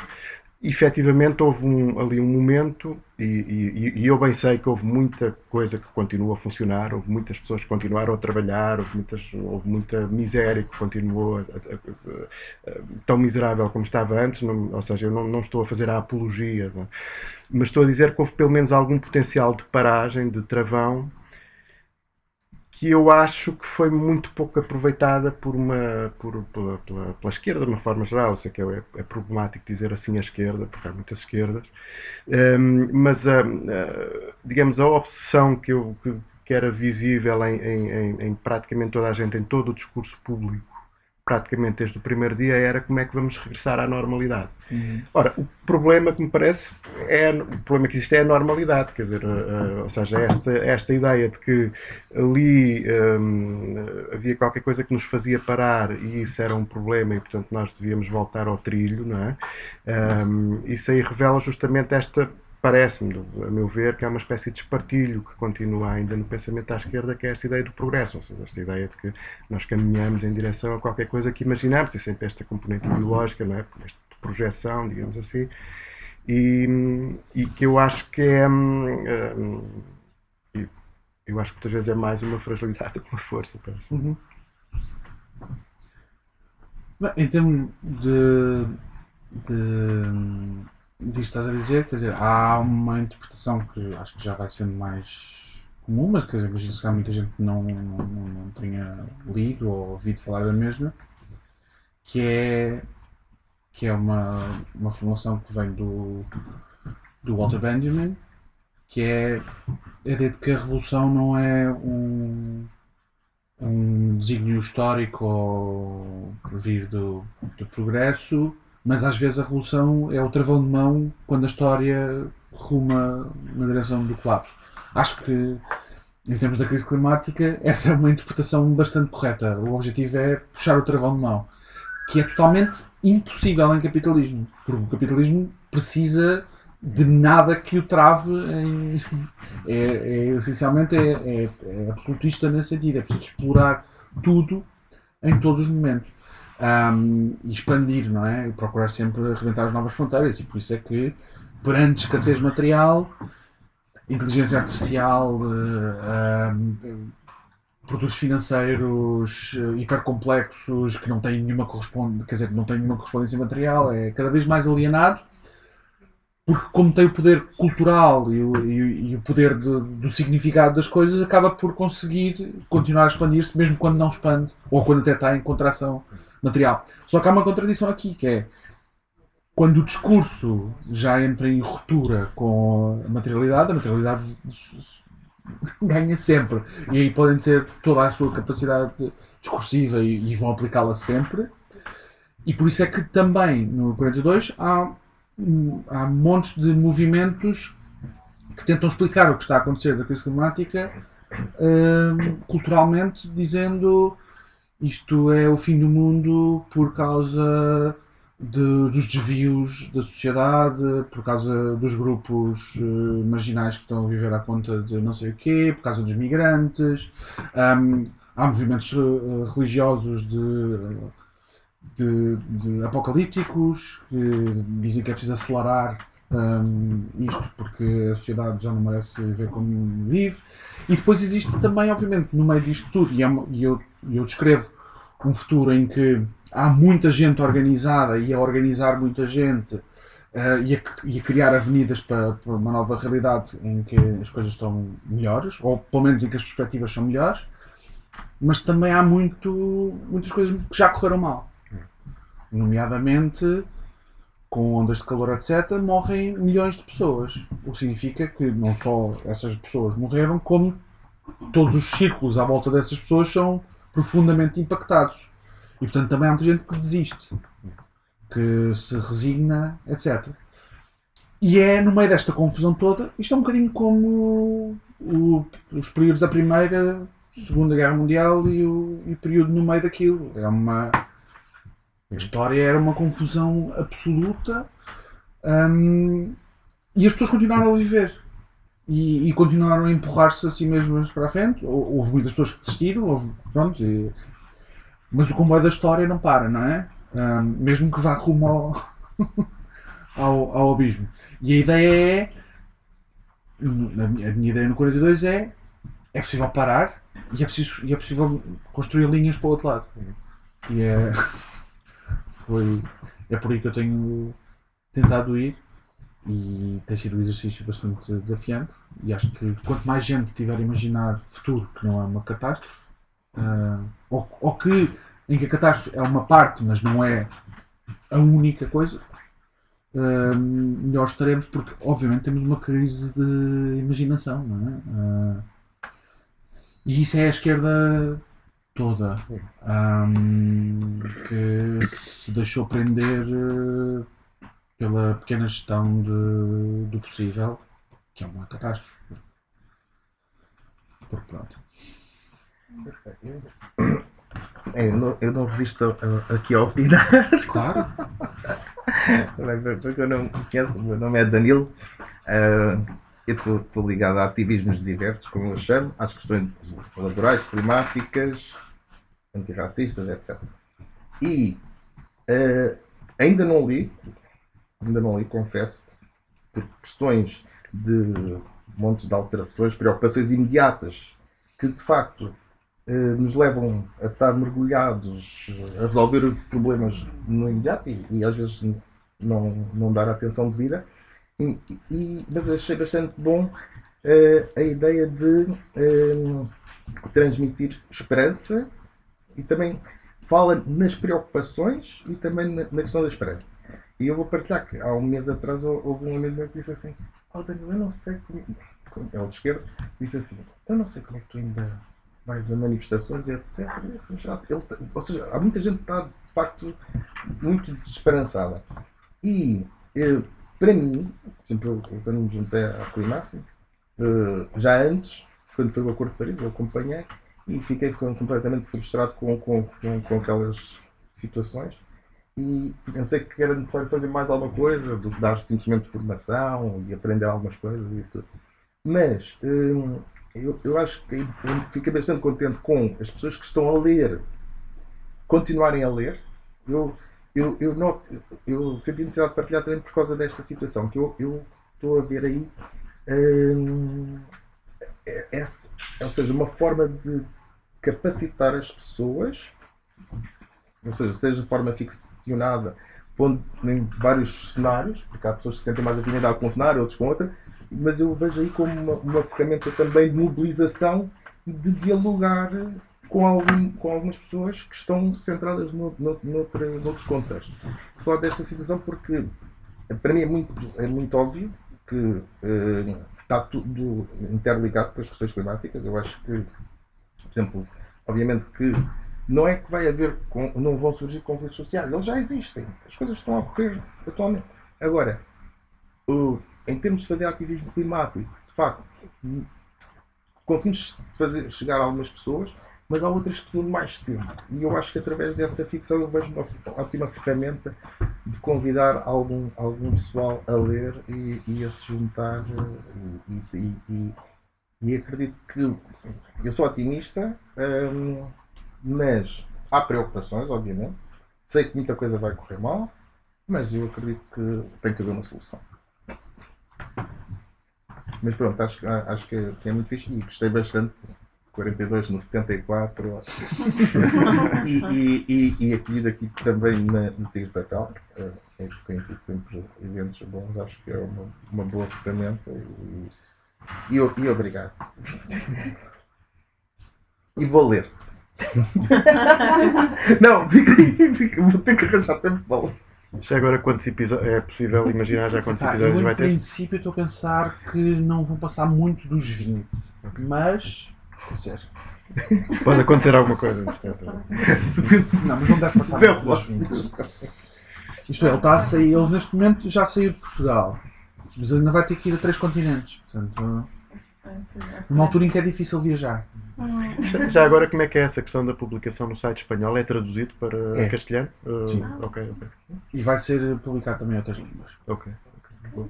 Speaker 1: efetivamente houve um, ali um momento, e, e, e, eu bem sei que houve muita coisa que continua a funcionar, houve muitas pessoas que continuaram a trabalhar, houve, muitas, houve muita miséria que continuou a, a, a, tão miserável como estava antes, não, ou seja, eu não, não, estou a fazer a apologia, não, mas estou a dizer que houve pelo menos algum potencial de paragem, de travão, que eu acho que foi muito pouco aproveitada por uma por, pela, pela, pela esquerda de uma forma geral. Eu sei que é, é, problemático dizer assim a esquerda, porque há muitas esquerdas, um, mas a, a, digamos a obsessão que, eu, que, que era visível em, em, em, praticamente toda a gente, em todo o discurso público, praticamente desde o primeiro dia, era como é que vamos regressar à normalidade. Uhum. Ora, o problema que me parece é o problema que existe é a normalidade, quer dizer, uh, ou seja, esta, esta ideia de que ali um, havia qualquer coisa que nos fazia parar e isso era um problema e portanto nós devíamos voltar ao trilho, não é? Um, isso aí revela justamente esta parece-me, a meu ver, que é uma espécie de espartilho que continua ainda no pensamento à esquerda, que é esta ideia do progresso, ou seja, esta ideia de que nós caminhamos em direção a qualquer coisa que imaginamos, e sempre esta componente ideológica, não é? esta projeção, digamos assim, e, e que eu acho que é. Hum, eu acho que muitas vezes é mais uma fragilidade do que uma força. Parece. Uhum.
Speaker 2: Bem, em termos de, de disto estás a dizer, quer dizer, há uma interpretação que acho que já vai sendo mais comum, mas quer dizer, imagino que há muita gente que não, não, não tenha lido ou ouvido falar da mesma, que é, que é uma, uma formulação que vem do, do Walter Benjamin, que é a ideia de que a revolução não é um, um desígnio histórico ou vir do, do progresso, mas às vezes a revolução é o travão de mão quando a história ruma na direção do colapso. Acho que, em termos da crise climática, essa é uma interpretação bastante correta. O objetivo é puxar o travão de mão, que é totalmente impossível em capitalismo, porque o capitalismo precisa de nada que o trave em, é, é, essencialmente é, é, é absolutista nesse sentido, é preciso explorar tudo em todos os momentos um, e expandir, não é? Procurar sempre arrebentar as novas fronteiras. E por isso é que, perante escassez material, inteligência artificial, uh, produtos financeiros uh, hipercomplexos que não têm nenhuma correspondência, quer dizer, não têm nenhuma correspondência material, é cada vez mais alienado. Porque, como tem o poder cultural e o, e, e o poder de, do significado das coisas, acaba por conseguir continuar a expandir-se, mesmo quando não expande, ou quando até está em contração material. Só que há uma contradição aqui, que é quando o discurso já entra em ruptura com a materialidade, a materialidade ganha sempre. E aí podem ter toda a sua capacidade discursiva e, e vão aplicá-la sempre. E por isso é que também no 42 há, há montes de movimentos que tentam explicar o que está a acontecer da crise climática hum, culturalmente, dizendo isto é o fim do mundo por causa de- dos desvios da sociedade, por causa dos grupos eh, marginais que estão a viver à conta de não sei o quê, por causa dos migrantes. Hum, há movimentos eh, religiosos de, de, de apocalípticos que dizem que é preciso acelerar hum, isto porque a sociedade já não merece ver como vive. E depois existe também, obviamente, no meio disto tudo, e, é e eu, eu descrevo um futuro em que há muita gente organizada e a organizar muita gente eh, e, a, e a criar avenidas para, para uma nova realidade em que as coisas estão melhores, ou pelo menos em que as perspectivas são melhores, mas também há muito, muitas coisas que já correram mal. Nomeadamente, com ondas de calor, etc., morrem milhões de pessoas. O que significa que não só essas pessoas morreram, como todos os círculos à volta dessas pessoas são profundamente impactados. E portanto também há muita gente que desiste, que se resigna, etc. E é no meio desta confusão toda, isto é um bocadinho como o- os períodos da Primeira, Segunda Guerra Mundial e o, e o período no meio daquilo. É uma. A história era uma confusão absoluta hum, e as pessoas continuaram a viver e, e continuaram a empurrar-se a si mesmas para a frente. Hou- Houve muitas pessoas que desistiram, houve, pronto, e- mas o comboio da história não para, não é? Hum, mesmo que vá rumo ao, ao, ao abismo. E a ideia é. A minha ideia no 42 é. É possível parar e é, preciso, e é possível construir linhas para o outro lado. E é. Foi. É por aí que eu tenho tentado ir e tem sido um exercício bastante desafiante. E acho que quanto mais gente tiver a imaginar futuro que não é uma catástrofe, ah, ou, ou que em que a catástrofe é uma parte, mas não é a única coisa, ah, melhor estaremos, porque obviamente temos uma crise de imaginação, é? Ah, e isso é a esquerda toda ahm, que se deixou prender pela pequena gestão de- do possível, que é uma catástrofe. Porque pronto.
Speaker 5: É, Eu não, eu não resisto a- a- aqui a opinar,
Speaker 2: Claro,
Speaker 5: porque eu não conheço. O meu nome é Danilo. Ah, eu estou ligado a ativismos diversos, como eu chamo, às questões laborais, climáticas, antirracistas, etc. E ah, ainda não li, ainda não li, confesso, por questões de montes de alterações, preocupações imediatas, que de facto eh, nos levam a estar mergulhados a resolver problemas no imediato e, e às vezes não, não dar a atenção devida. E, e- mas achei bastante bom eh, a ideia de eh, transmitir esperança e também fala nas preocupações e também na, na questão da esperança. E eu vou partilhar que há um mês atrás hou- houve um amigo meu que disse assim: Oh Daniel, eu não sei como. como- É o de esquerda, disse assim: Eu não sei como é que tu ainda vais a manifestações etc. Eu já- ele tá- ou seja, há muita gente que está de facto muito desesperançada. E eh, para mim, exemplo, eu, quando me juntei à Climáxima, eh, já antes, quando foi o Acordo de Paris, eu acompanhei e fiquei com- completamente frustrado com, com, com, com aquelas situações e pensei que era necessário fazer mais alguma coisa do que dar simplesmente formação e aprender algumas coisas e isso tudo. Mas hum, eu, eu acho que eu fiquei bastante contente com as pessoas que estão a ler continuarem a ler. Eu, eu, eu, não, eu senti necessidade de partilhar também por causa desta situação, que eu, eu estou a ver aí hum, essa- ou seja, uma forma de capacitar as pessoas ou seja, seja de forma ficcionada, pondo em vários cenários, porque há pessoas que sentem mais afinidade com um cenário, outros com outra, mas eu vejo aí como uma, uma ferramenta também de mobilização e de dialogar com, algum, com algumas pessoas que estão centradas no, no, noutros contextos. Vou falar desta situação porque para mim é muito, é muito óbvio que eh, está tudo interligado com as questões climáticas. Eu acho que, por exemplo, obviamente que não é que vai haver, não vão surgir conflitos sociais, eles já existem, as coisas estão a ocorrer atualmente. Agora, em termos de fazer ativismo climático, de facto, conseguimos fazer, chegar a algumas pessoas, mas há outras que precisam de mais tempo. E eu acho que através dessa ficção eu vejo uma ótima ferramenta de convidar algum, algum pessoal a ler e, e a se juntar. eh, E, e- e- e acredito que eu sou otimista, hum, mas há preocupações, obviamente. Sei que muita coisa vai correr mal, mas eu acredito que tem que haver uma solução. Mas pronto, acho, acho que, que é muito fixe e gostei bastante. 42 no 74 e, e, e, e acolhido aqui também na, no Tigre de Papel. eh, Tem, tem tido sempre eventos bons, acho que é uma, uma boa ferramenta e, e, e obrigado. E vou ler. Não, fica, fica, vou ter que arranjar tempo para ler.
Speaker 1: Já agora quantos episódios é possível imaginar já quantos
Speaker 2: eu,
Speaker 1: episódios
Speaker 2: em
Speaker 1: vai ter?
Speaker 2: princípio, estou a pensar que não vão passar muito dos 20. Mas. Quer dizer,
Speaker 1: Pode acontecer alguma coisa. entretanto.
Speaker 2: não, mas não deve passar muito dos 20. Isto é, ele está a sair, ele neste momento já saiu de Portugal. Mas ainda vai ter que ir a três continentes. Portanto, numa altura em que é difícil viajar.
Speaker 4: Hum,
Speaker 1: Já- Já agora como é que é essa questão da publicação no site espanhol? É traduzido para
Speaker 2: É.
Speaker 1: castelhano? Uh,
Speaker 2: Sim.
Speaker 1: Ok, ok.
Speaker 2: E vai ser publicado também em outras línguas.
Speaker 1: ok, ok, boa.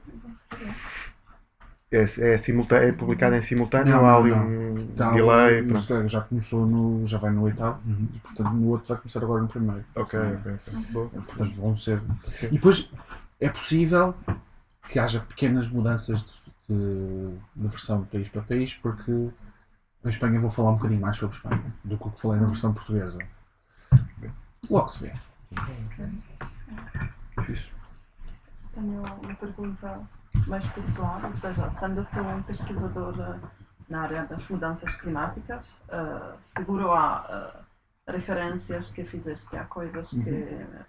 Speaker 1: É, é, simultâneo, é publicado em simultâneo
Speaker 2: Não,
Speaker 1: ou há
Speaker 2: não,
Speaker 1: ali
Speaker 2: não.
Speaker 1: um
Speaker 2: Tá,
Speaker 1: delay?
Speaker 2: já começou no. já vai no oitavo. E portanto no outro vai começar agora no primeiro.
Speaker 1: Ok, ok, ok. Boa.
Speaker 2: Portanto vão ser. E depois é possível que haja pequenas mudanças de, de- de versão de país para país, porque na Espanha vou falar um bocadinho mais sobre Espanha do que o que falei na versão portuguesa. Logo se vê.
Speaker 1: Fixe.
Speaker 6: Tenho uma pergunta mais pessoal, ou seja, sendo tu um pesquisador eh, na área das mudanças climáticas, eh, seguro há eh, referências que fizeste a coisas que eh,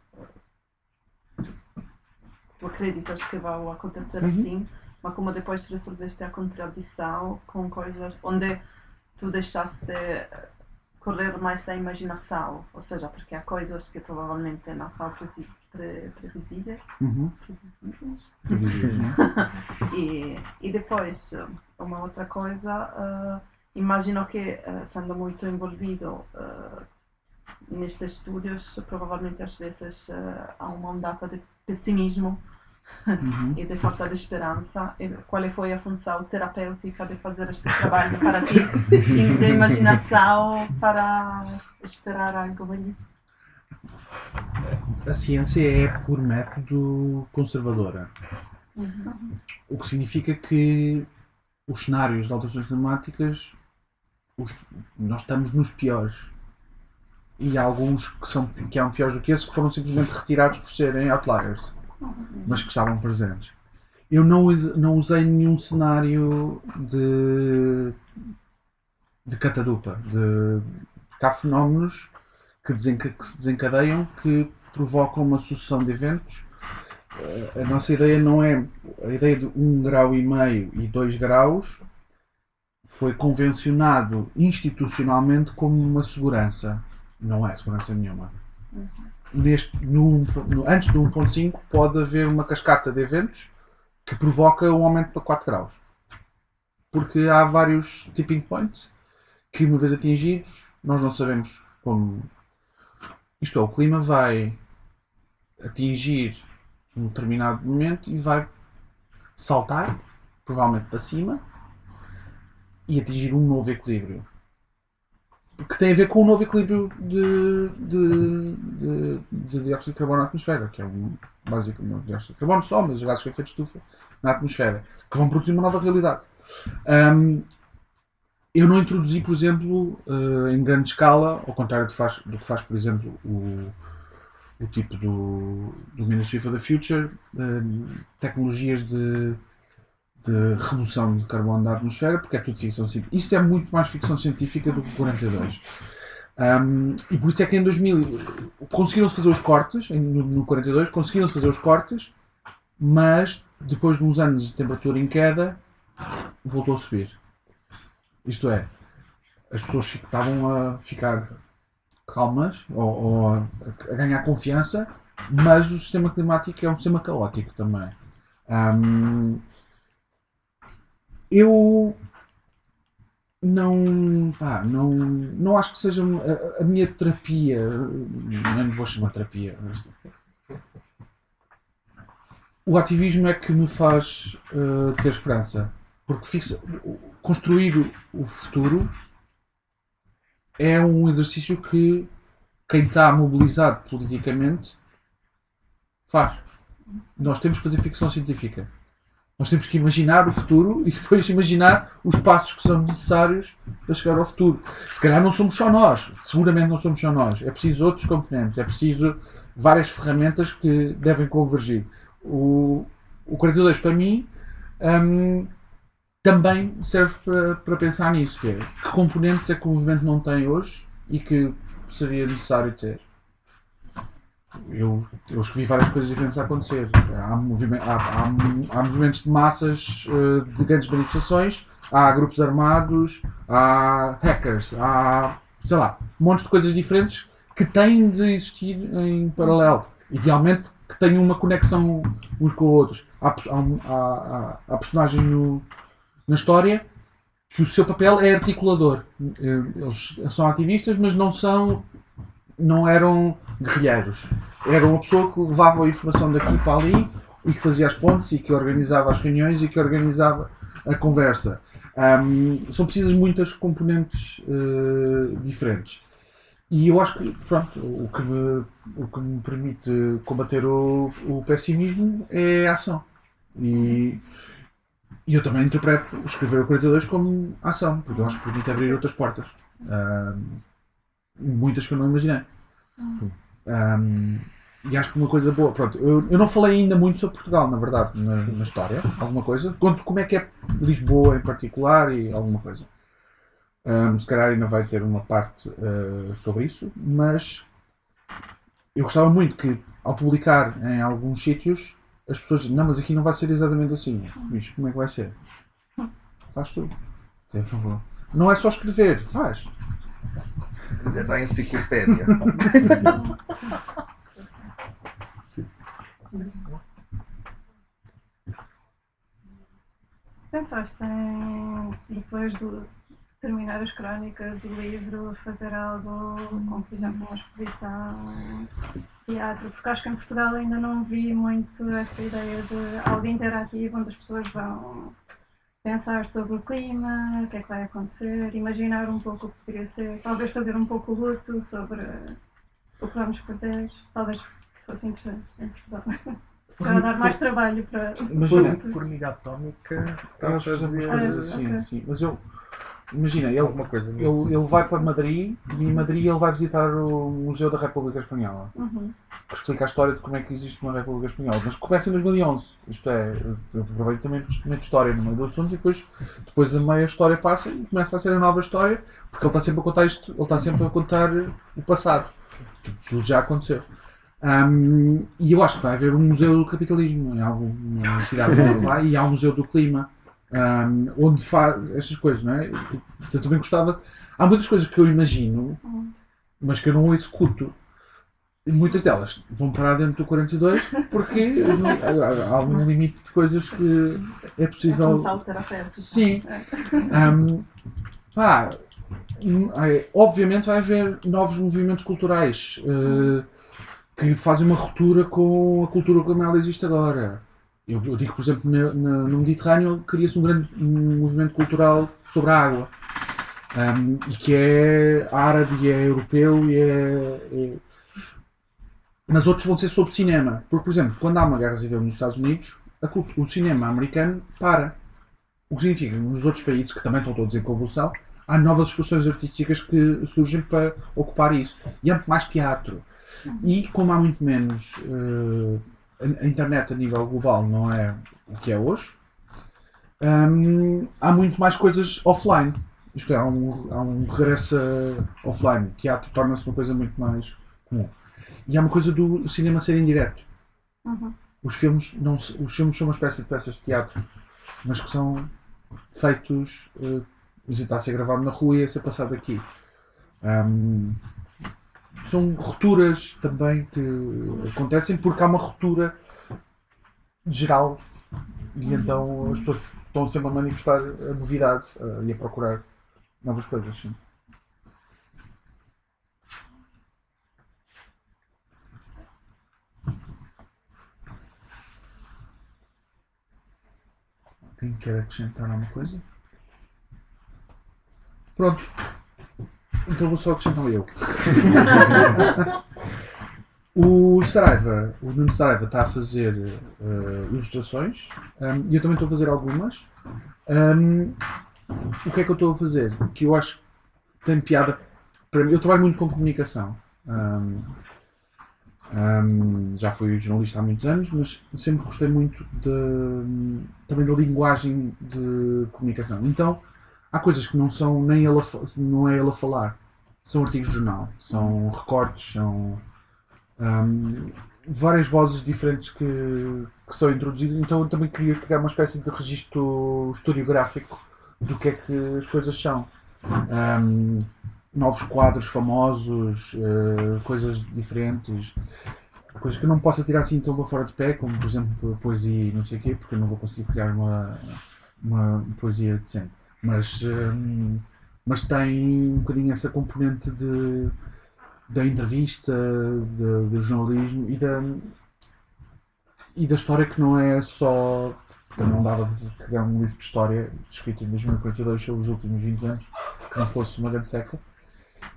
Speaker 6: tu acreditas que vão acontecer
Speaker 2: Uhum.
Speaker 6: assim, mas como depois resolveste a contradição com coisas onde tu deixaste eh, correr mais a imaginação, ou seja, porque há coisas que provavelmente não são pre- previsíveis,
Speaker 2: Uhum.
Speaker 6: previsíveis. E, e depois, eh, uma outra coisa, eh, imagino que, eh, sendo muito envolvido eh, nestes estudos, provavelmente às vezes há uma ondata de pessimismo
Speaker 2: Uhum.
Speaker 6: e de falta de esperança. E qual foi a função terapêutica de fazer este trabalho para ti? E de imaginação para esperar algo melhor?
Speaker 2: A ciência é, por método, conservadora.
Speaker 6: Uhum.
Speaker 2: O que significa que os cenários de alterações climáticas, os- nós estamos nos piores. E há alguns que são que são piores do que esses que foram simplesmente retirados por serem outliers, mas que estavam presentes. Eu não, não usei nenhum cenário de, de catadupa, de, porque há fenómenos que, que se desencadeiam que provocam uma sucessão de eventos. A nossa ideia não é a ideia de um grau e meio e dois graus foi convencionado institucionalmente como uma segurança. Não é segurança nenhuma Neste, no, no- antes do 1.5 pode haver uma cascata de eventos que provoca um aumento para 4 graus porque há vários tipping points que uma vez atingidos nós não sabemos como isto é, o clima vai atingir um determinado momento e vai saltar, provavelmente para cima, e atingir um novo equilíbrio. Que tem a ver com o novo equilíbrio de, de, de, de dióxido de carbono na atmosfera, que é um basicamente não dióxido de carbono só, mas gases com efeito estufa na atmosfera, que vão produzir uma nova realidade. Ahm, eu não introduzi, por exemplo, eh, em grande escala, ao contrário do, faz- do que faz, por exemplo, o, o tipo do, do Ministry for the Future, eh, tecnologias de, de redução de carbono da atmosfera, porque é tudo ficção científica. Isso é muito mais ficção científica do que o 42. Um, e por isso é que em 2000 conseguiram fazer os cortes, no, no 42, conseguiram fazer os cortes, mas depois de uns anos de temperatura em queda, voltou a subir. Isto é, as pessoas estavam a ficar calmas ou, ou a, a ganhar confiança, mas o sistema climático é um sistema caótico também. Ahm, eu não, pá, não, não acho que seja a, a minha terapia, não vou chamar terapia. mas- O ativismo é que me faz eh, ter esperança, porque fixa, construir o futuro é um exercício que quem está mobilizado politicamente faz. Nós temos que fazer ficção científica. Nós temos que imaginar o futuro e depois imaginar os passos que são necessários para chegar ao futuro. Se calhar não somos só nós, seguramente não somos só nós. É preciso outros componentes, é preciso várias ferramentas que devem convergir. O, o 42 para mim hum, também serve para, para pensar nisso, que é que componentes é que o movimento não tem hoje e que seria necessário ter. Eu, eu escrevi várias coisas diferentes a acontecer. Há, há- há- há movimentos de massas eh, de grandes manifestações, há grupos armados, há hackers, há sei lá, montes de coisas diferentes que têm de existir em paralelo. Idealmente que tenham uma conexão uns com os outros. Há, há, há- há personagens no- na história que o seu papel é articulador. Eh, Eles são ativistas, mas não são, não eram guerrilheiros. Era uma pessoa que levava a informação daqui para ali e que fazia as pontes e que organizava as reuniões e que organizava a conversa. Ahm, são precisas muitas componentes eh, diferentes. E eu acho que pronto, o, que me, o que me permite combater o, o pessimismo é a ação. E, e eu também interpreto escrever o 42 como ação, porque eu acho que permite abrir outras portas. Ahm, muitas que eu não imaginei. Ahm, e acho que uma coisa boa, pronto, eu, eu não falei ainda muito sobre Portugal, na verdade, na, na história, alguma coisa. Conto como é que é Lisboa em particular e alguma coisa. Ahm, se calhar ainda vai ter uma parte ah, sobre isso, mas eu gostava muito que ao publicar em alguns sítios as pessoas dizem, não, mas aqui não vai ser exatamente assim. Bicho, como é que vai ser? Faz tu. Sem problema. Não é só escrever, faz.
Speaker 5: Ainda está a enciclopédia.
Speaker 4: Pensaste em, depois de terminar as crónicas, o livro, fazer algo como, por exemplo, uma exposição, teatro? Porque acho que em Portugal ainda não vi muito esta ideia de algo interativo onde as pessoas vão pensar sobre o clima, o que é que vai acontecer, imaginar um pouco o que poderia ser, talvez fazer um pouco o luto sobre o que vamos perder, talvez fosse interessante em Portugal. Já vai dar mais trabalho para.
Speaker 2: Imagina,
Speaker 5: Formiga atómica. está a
Speaker 2: nós fazemos coisas assim,
Speaker 4: ok.
Speaker 2: assim. Mas eu, imagina, ele,
Speaker 5: alguma coisa nisso.
Speaker 2: ele, ele vai para Madrid e em Madrid ele vai visitar o Museu da República Espanhola.
Speaker 4: Uhum.
Speaker 2: que explica a história de como é que existe uma República Espanhola. Mas começa em 2011. Isto é, eu aproveito também o instrumento de história no meio do assunto e depois, depois a meia história passa e começa a ser a nova história, porque ele está sempre a contar isto, ele está sempre a contar o passado. Tudo já aconteceu. Ahm, e eu acho que vai haver um museu do capitalismo em alguma cidade onde ele vai e há um museu do clima ahm, onde faz estas coisas, não é? Eu também gostava. Há muitas coisas que eu imagino, mas que eu não executo. E muitas delas vão parar dentro do 42 porque não- há, há um limite de coisas que é
Speaker 6: É
Speaker 2: possível.
Speaker 6: um salto terapêutico.
Speaker 2: Sim. Ahm, pá, hum, é, obviamente vai haver novos movimentos culturais eh, que fazem uma ruptura com a cultura como ela existe agora. Eu, eu digo, por exemplo, na- no Mediterrâneo cria-se um grande um movimento cultural sobre a água. Ahm, e que é árabe e é europeu e é- é, mas outros vão ser sobre cinema. Porque, por exemplo, quando há uma guerra civil nos Estados Unidos, o cinema americano para. O que significa que nos outros países, que também estão todos em convulsão, há novas discussões artísticas que surgem para ocupar isso. E há muito mais teatro. E como há muito menos. eh, a- internet a nível global não é o que é hoje, hum, há muito mais coisas offline. Isto é, há um, há um regresso offline. O teatro torna-se uma coisa muito mais comum. E há uma coisa do cinema ser indireto.
Speaker 4: Uhum.
Speaker 2: Os filmes, não, os filmes são uma espécie de peças de teatro, mas que são feitos. Uh, está a ser gravado na rua e a ser passado aqui. Hum, são rupturas também que acontecem porque há uma ruptura geral e então as pessoas estão sempre a manifestar a novidade eh, e a procurar novas coisas. Sim. Quem quer acrescentar alguma coisa? Pronto. Então vou só acrescentar eu. o Saraiva, o Nuno Saraiva está a fazer eh, ilustrações um, e eu também estou a fazer algumas. Um, o que é que eu estou a fazer? Que eu acho que tem piada para mim. Eu trabalho muito com comunicação. Um, um, já fui jornalista há muitos anos, mas sempre gostei muito de, também da linguagem de comunicação. Então, há coisas que não são nem ele a, não é ele a falar, são artigos de jornal, são recortes, são hum, várias vozes diferentes que, que são introduzidas. Então, eu também queria criar uma espécie de registro historiográfico do que é que as coisas são. Hum, novos quadros famosos, eh, coisas diferentes, coisas que eu não possa tirar assim tão fora de pé, como por exemplo poesia e não sei o quê, porque eu não vou conseguir criar uma, uma poesia decente. Mas, hum, mas tem um bocadinho essa componente de, da entrevista, de- do jornalismo e da, e da história que não é só. Porque não dava de criar um livro de história escrito em 2042 sobre os últimos 20 anos, que não fosse uma grande seca.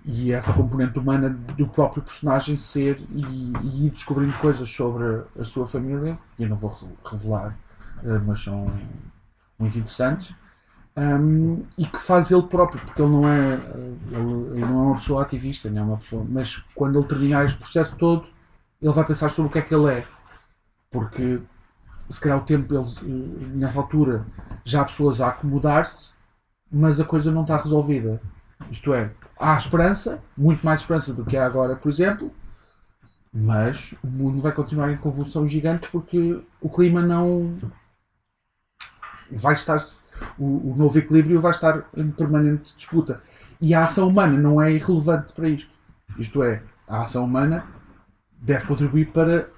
Speaker 2: E essa componente humana do próprio personagem ser e, e ir descobrindo coisas sobre a sua família, e eu não vou revelar, eh, mas são muito interessantes. Um, e que faz ele próprio, porque ele não é ele, ele não é uma pessoa ativista, nem é uma pessoa, mas quando ele terminar este processo todo, ele vai pensar sobre o que é que ele é, porque se calhar o tempo, ele, eh, nessa altura, já há pessoas a acomodar-se, mas a coisa não está resolvida. Isto é, há esperança, muito mais esperança do que há agora, por exemplo, mas o mundo vai continuar em convulsão gigante porque o clima não vai estar o, o novo equilíbrio vai estar em permanente disputa. E a ação humana não é irrelevante para isto. Isto é, a ação humana deve contribuir para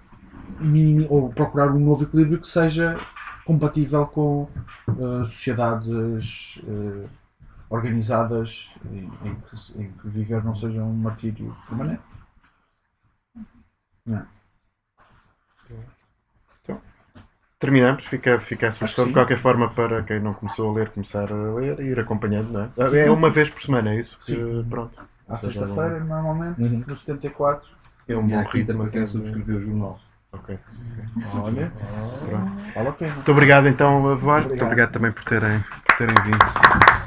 Speaker 2: ou procurar um novo equilíbrio que seja compatível com eh, sociedades eh, organizadas em, em que, em que viver não seja um martírio permanente
Speaker 1: Terminamos, fica, fica a sugestão de qualquer forma para quem não começou a ler, começar a ler e ir acompanhando, não é?
Speaker 2: Sim.
Speaker 1: É uma vez por semana, é isso?
Speaker 2: Sim.
Speaker 1: Que, pronto.
Speaker 2: à
Speaker 1: seja,
Speaker 2: sexta-feira normalmente
Speaker 5: Uhum.
Speaker 2: no 74
Speaker 1: É um
Speaker 3: E
Speaker 1: bom ritmo. até
Speaker 3: quem subscreveu o jornal.
Speaker 1: Ok.
Speaker 2: olha,
Speaker 1: Pronto.
Speaker 2: vale a pena
Speaker 1: Muito obrigado então, Eduardo. Muito
Speaker 2: Obrigado.
Speaker 1: obrigado também por terem, por terem vindo.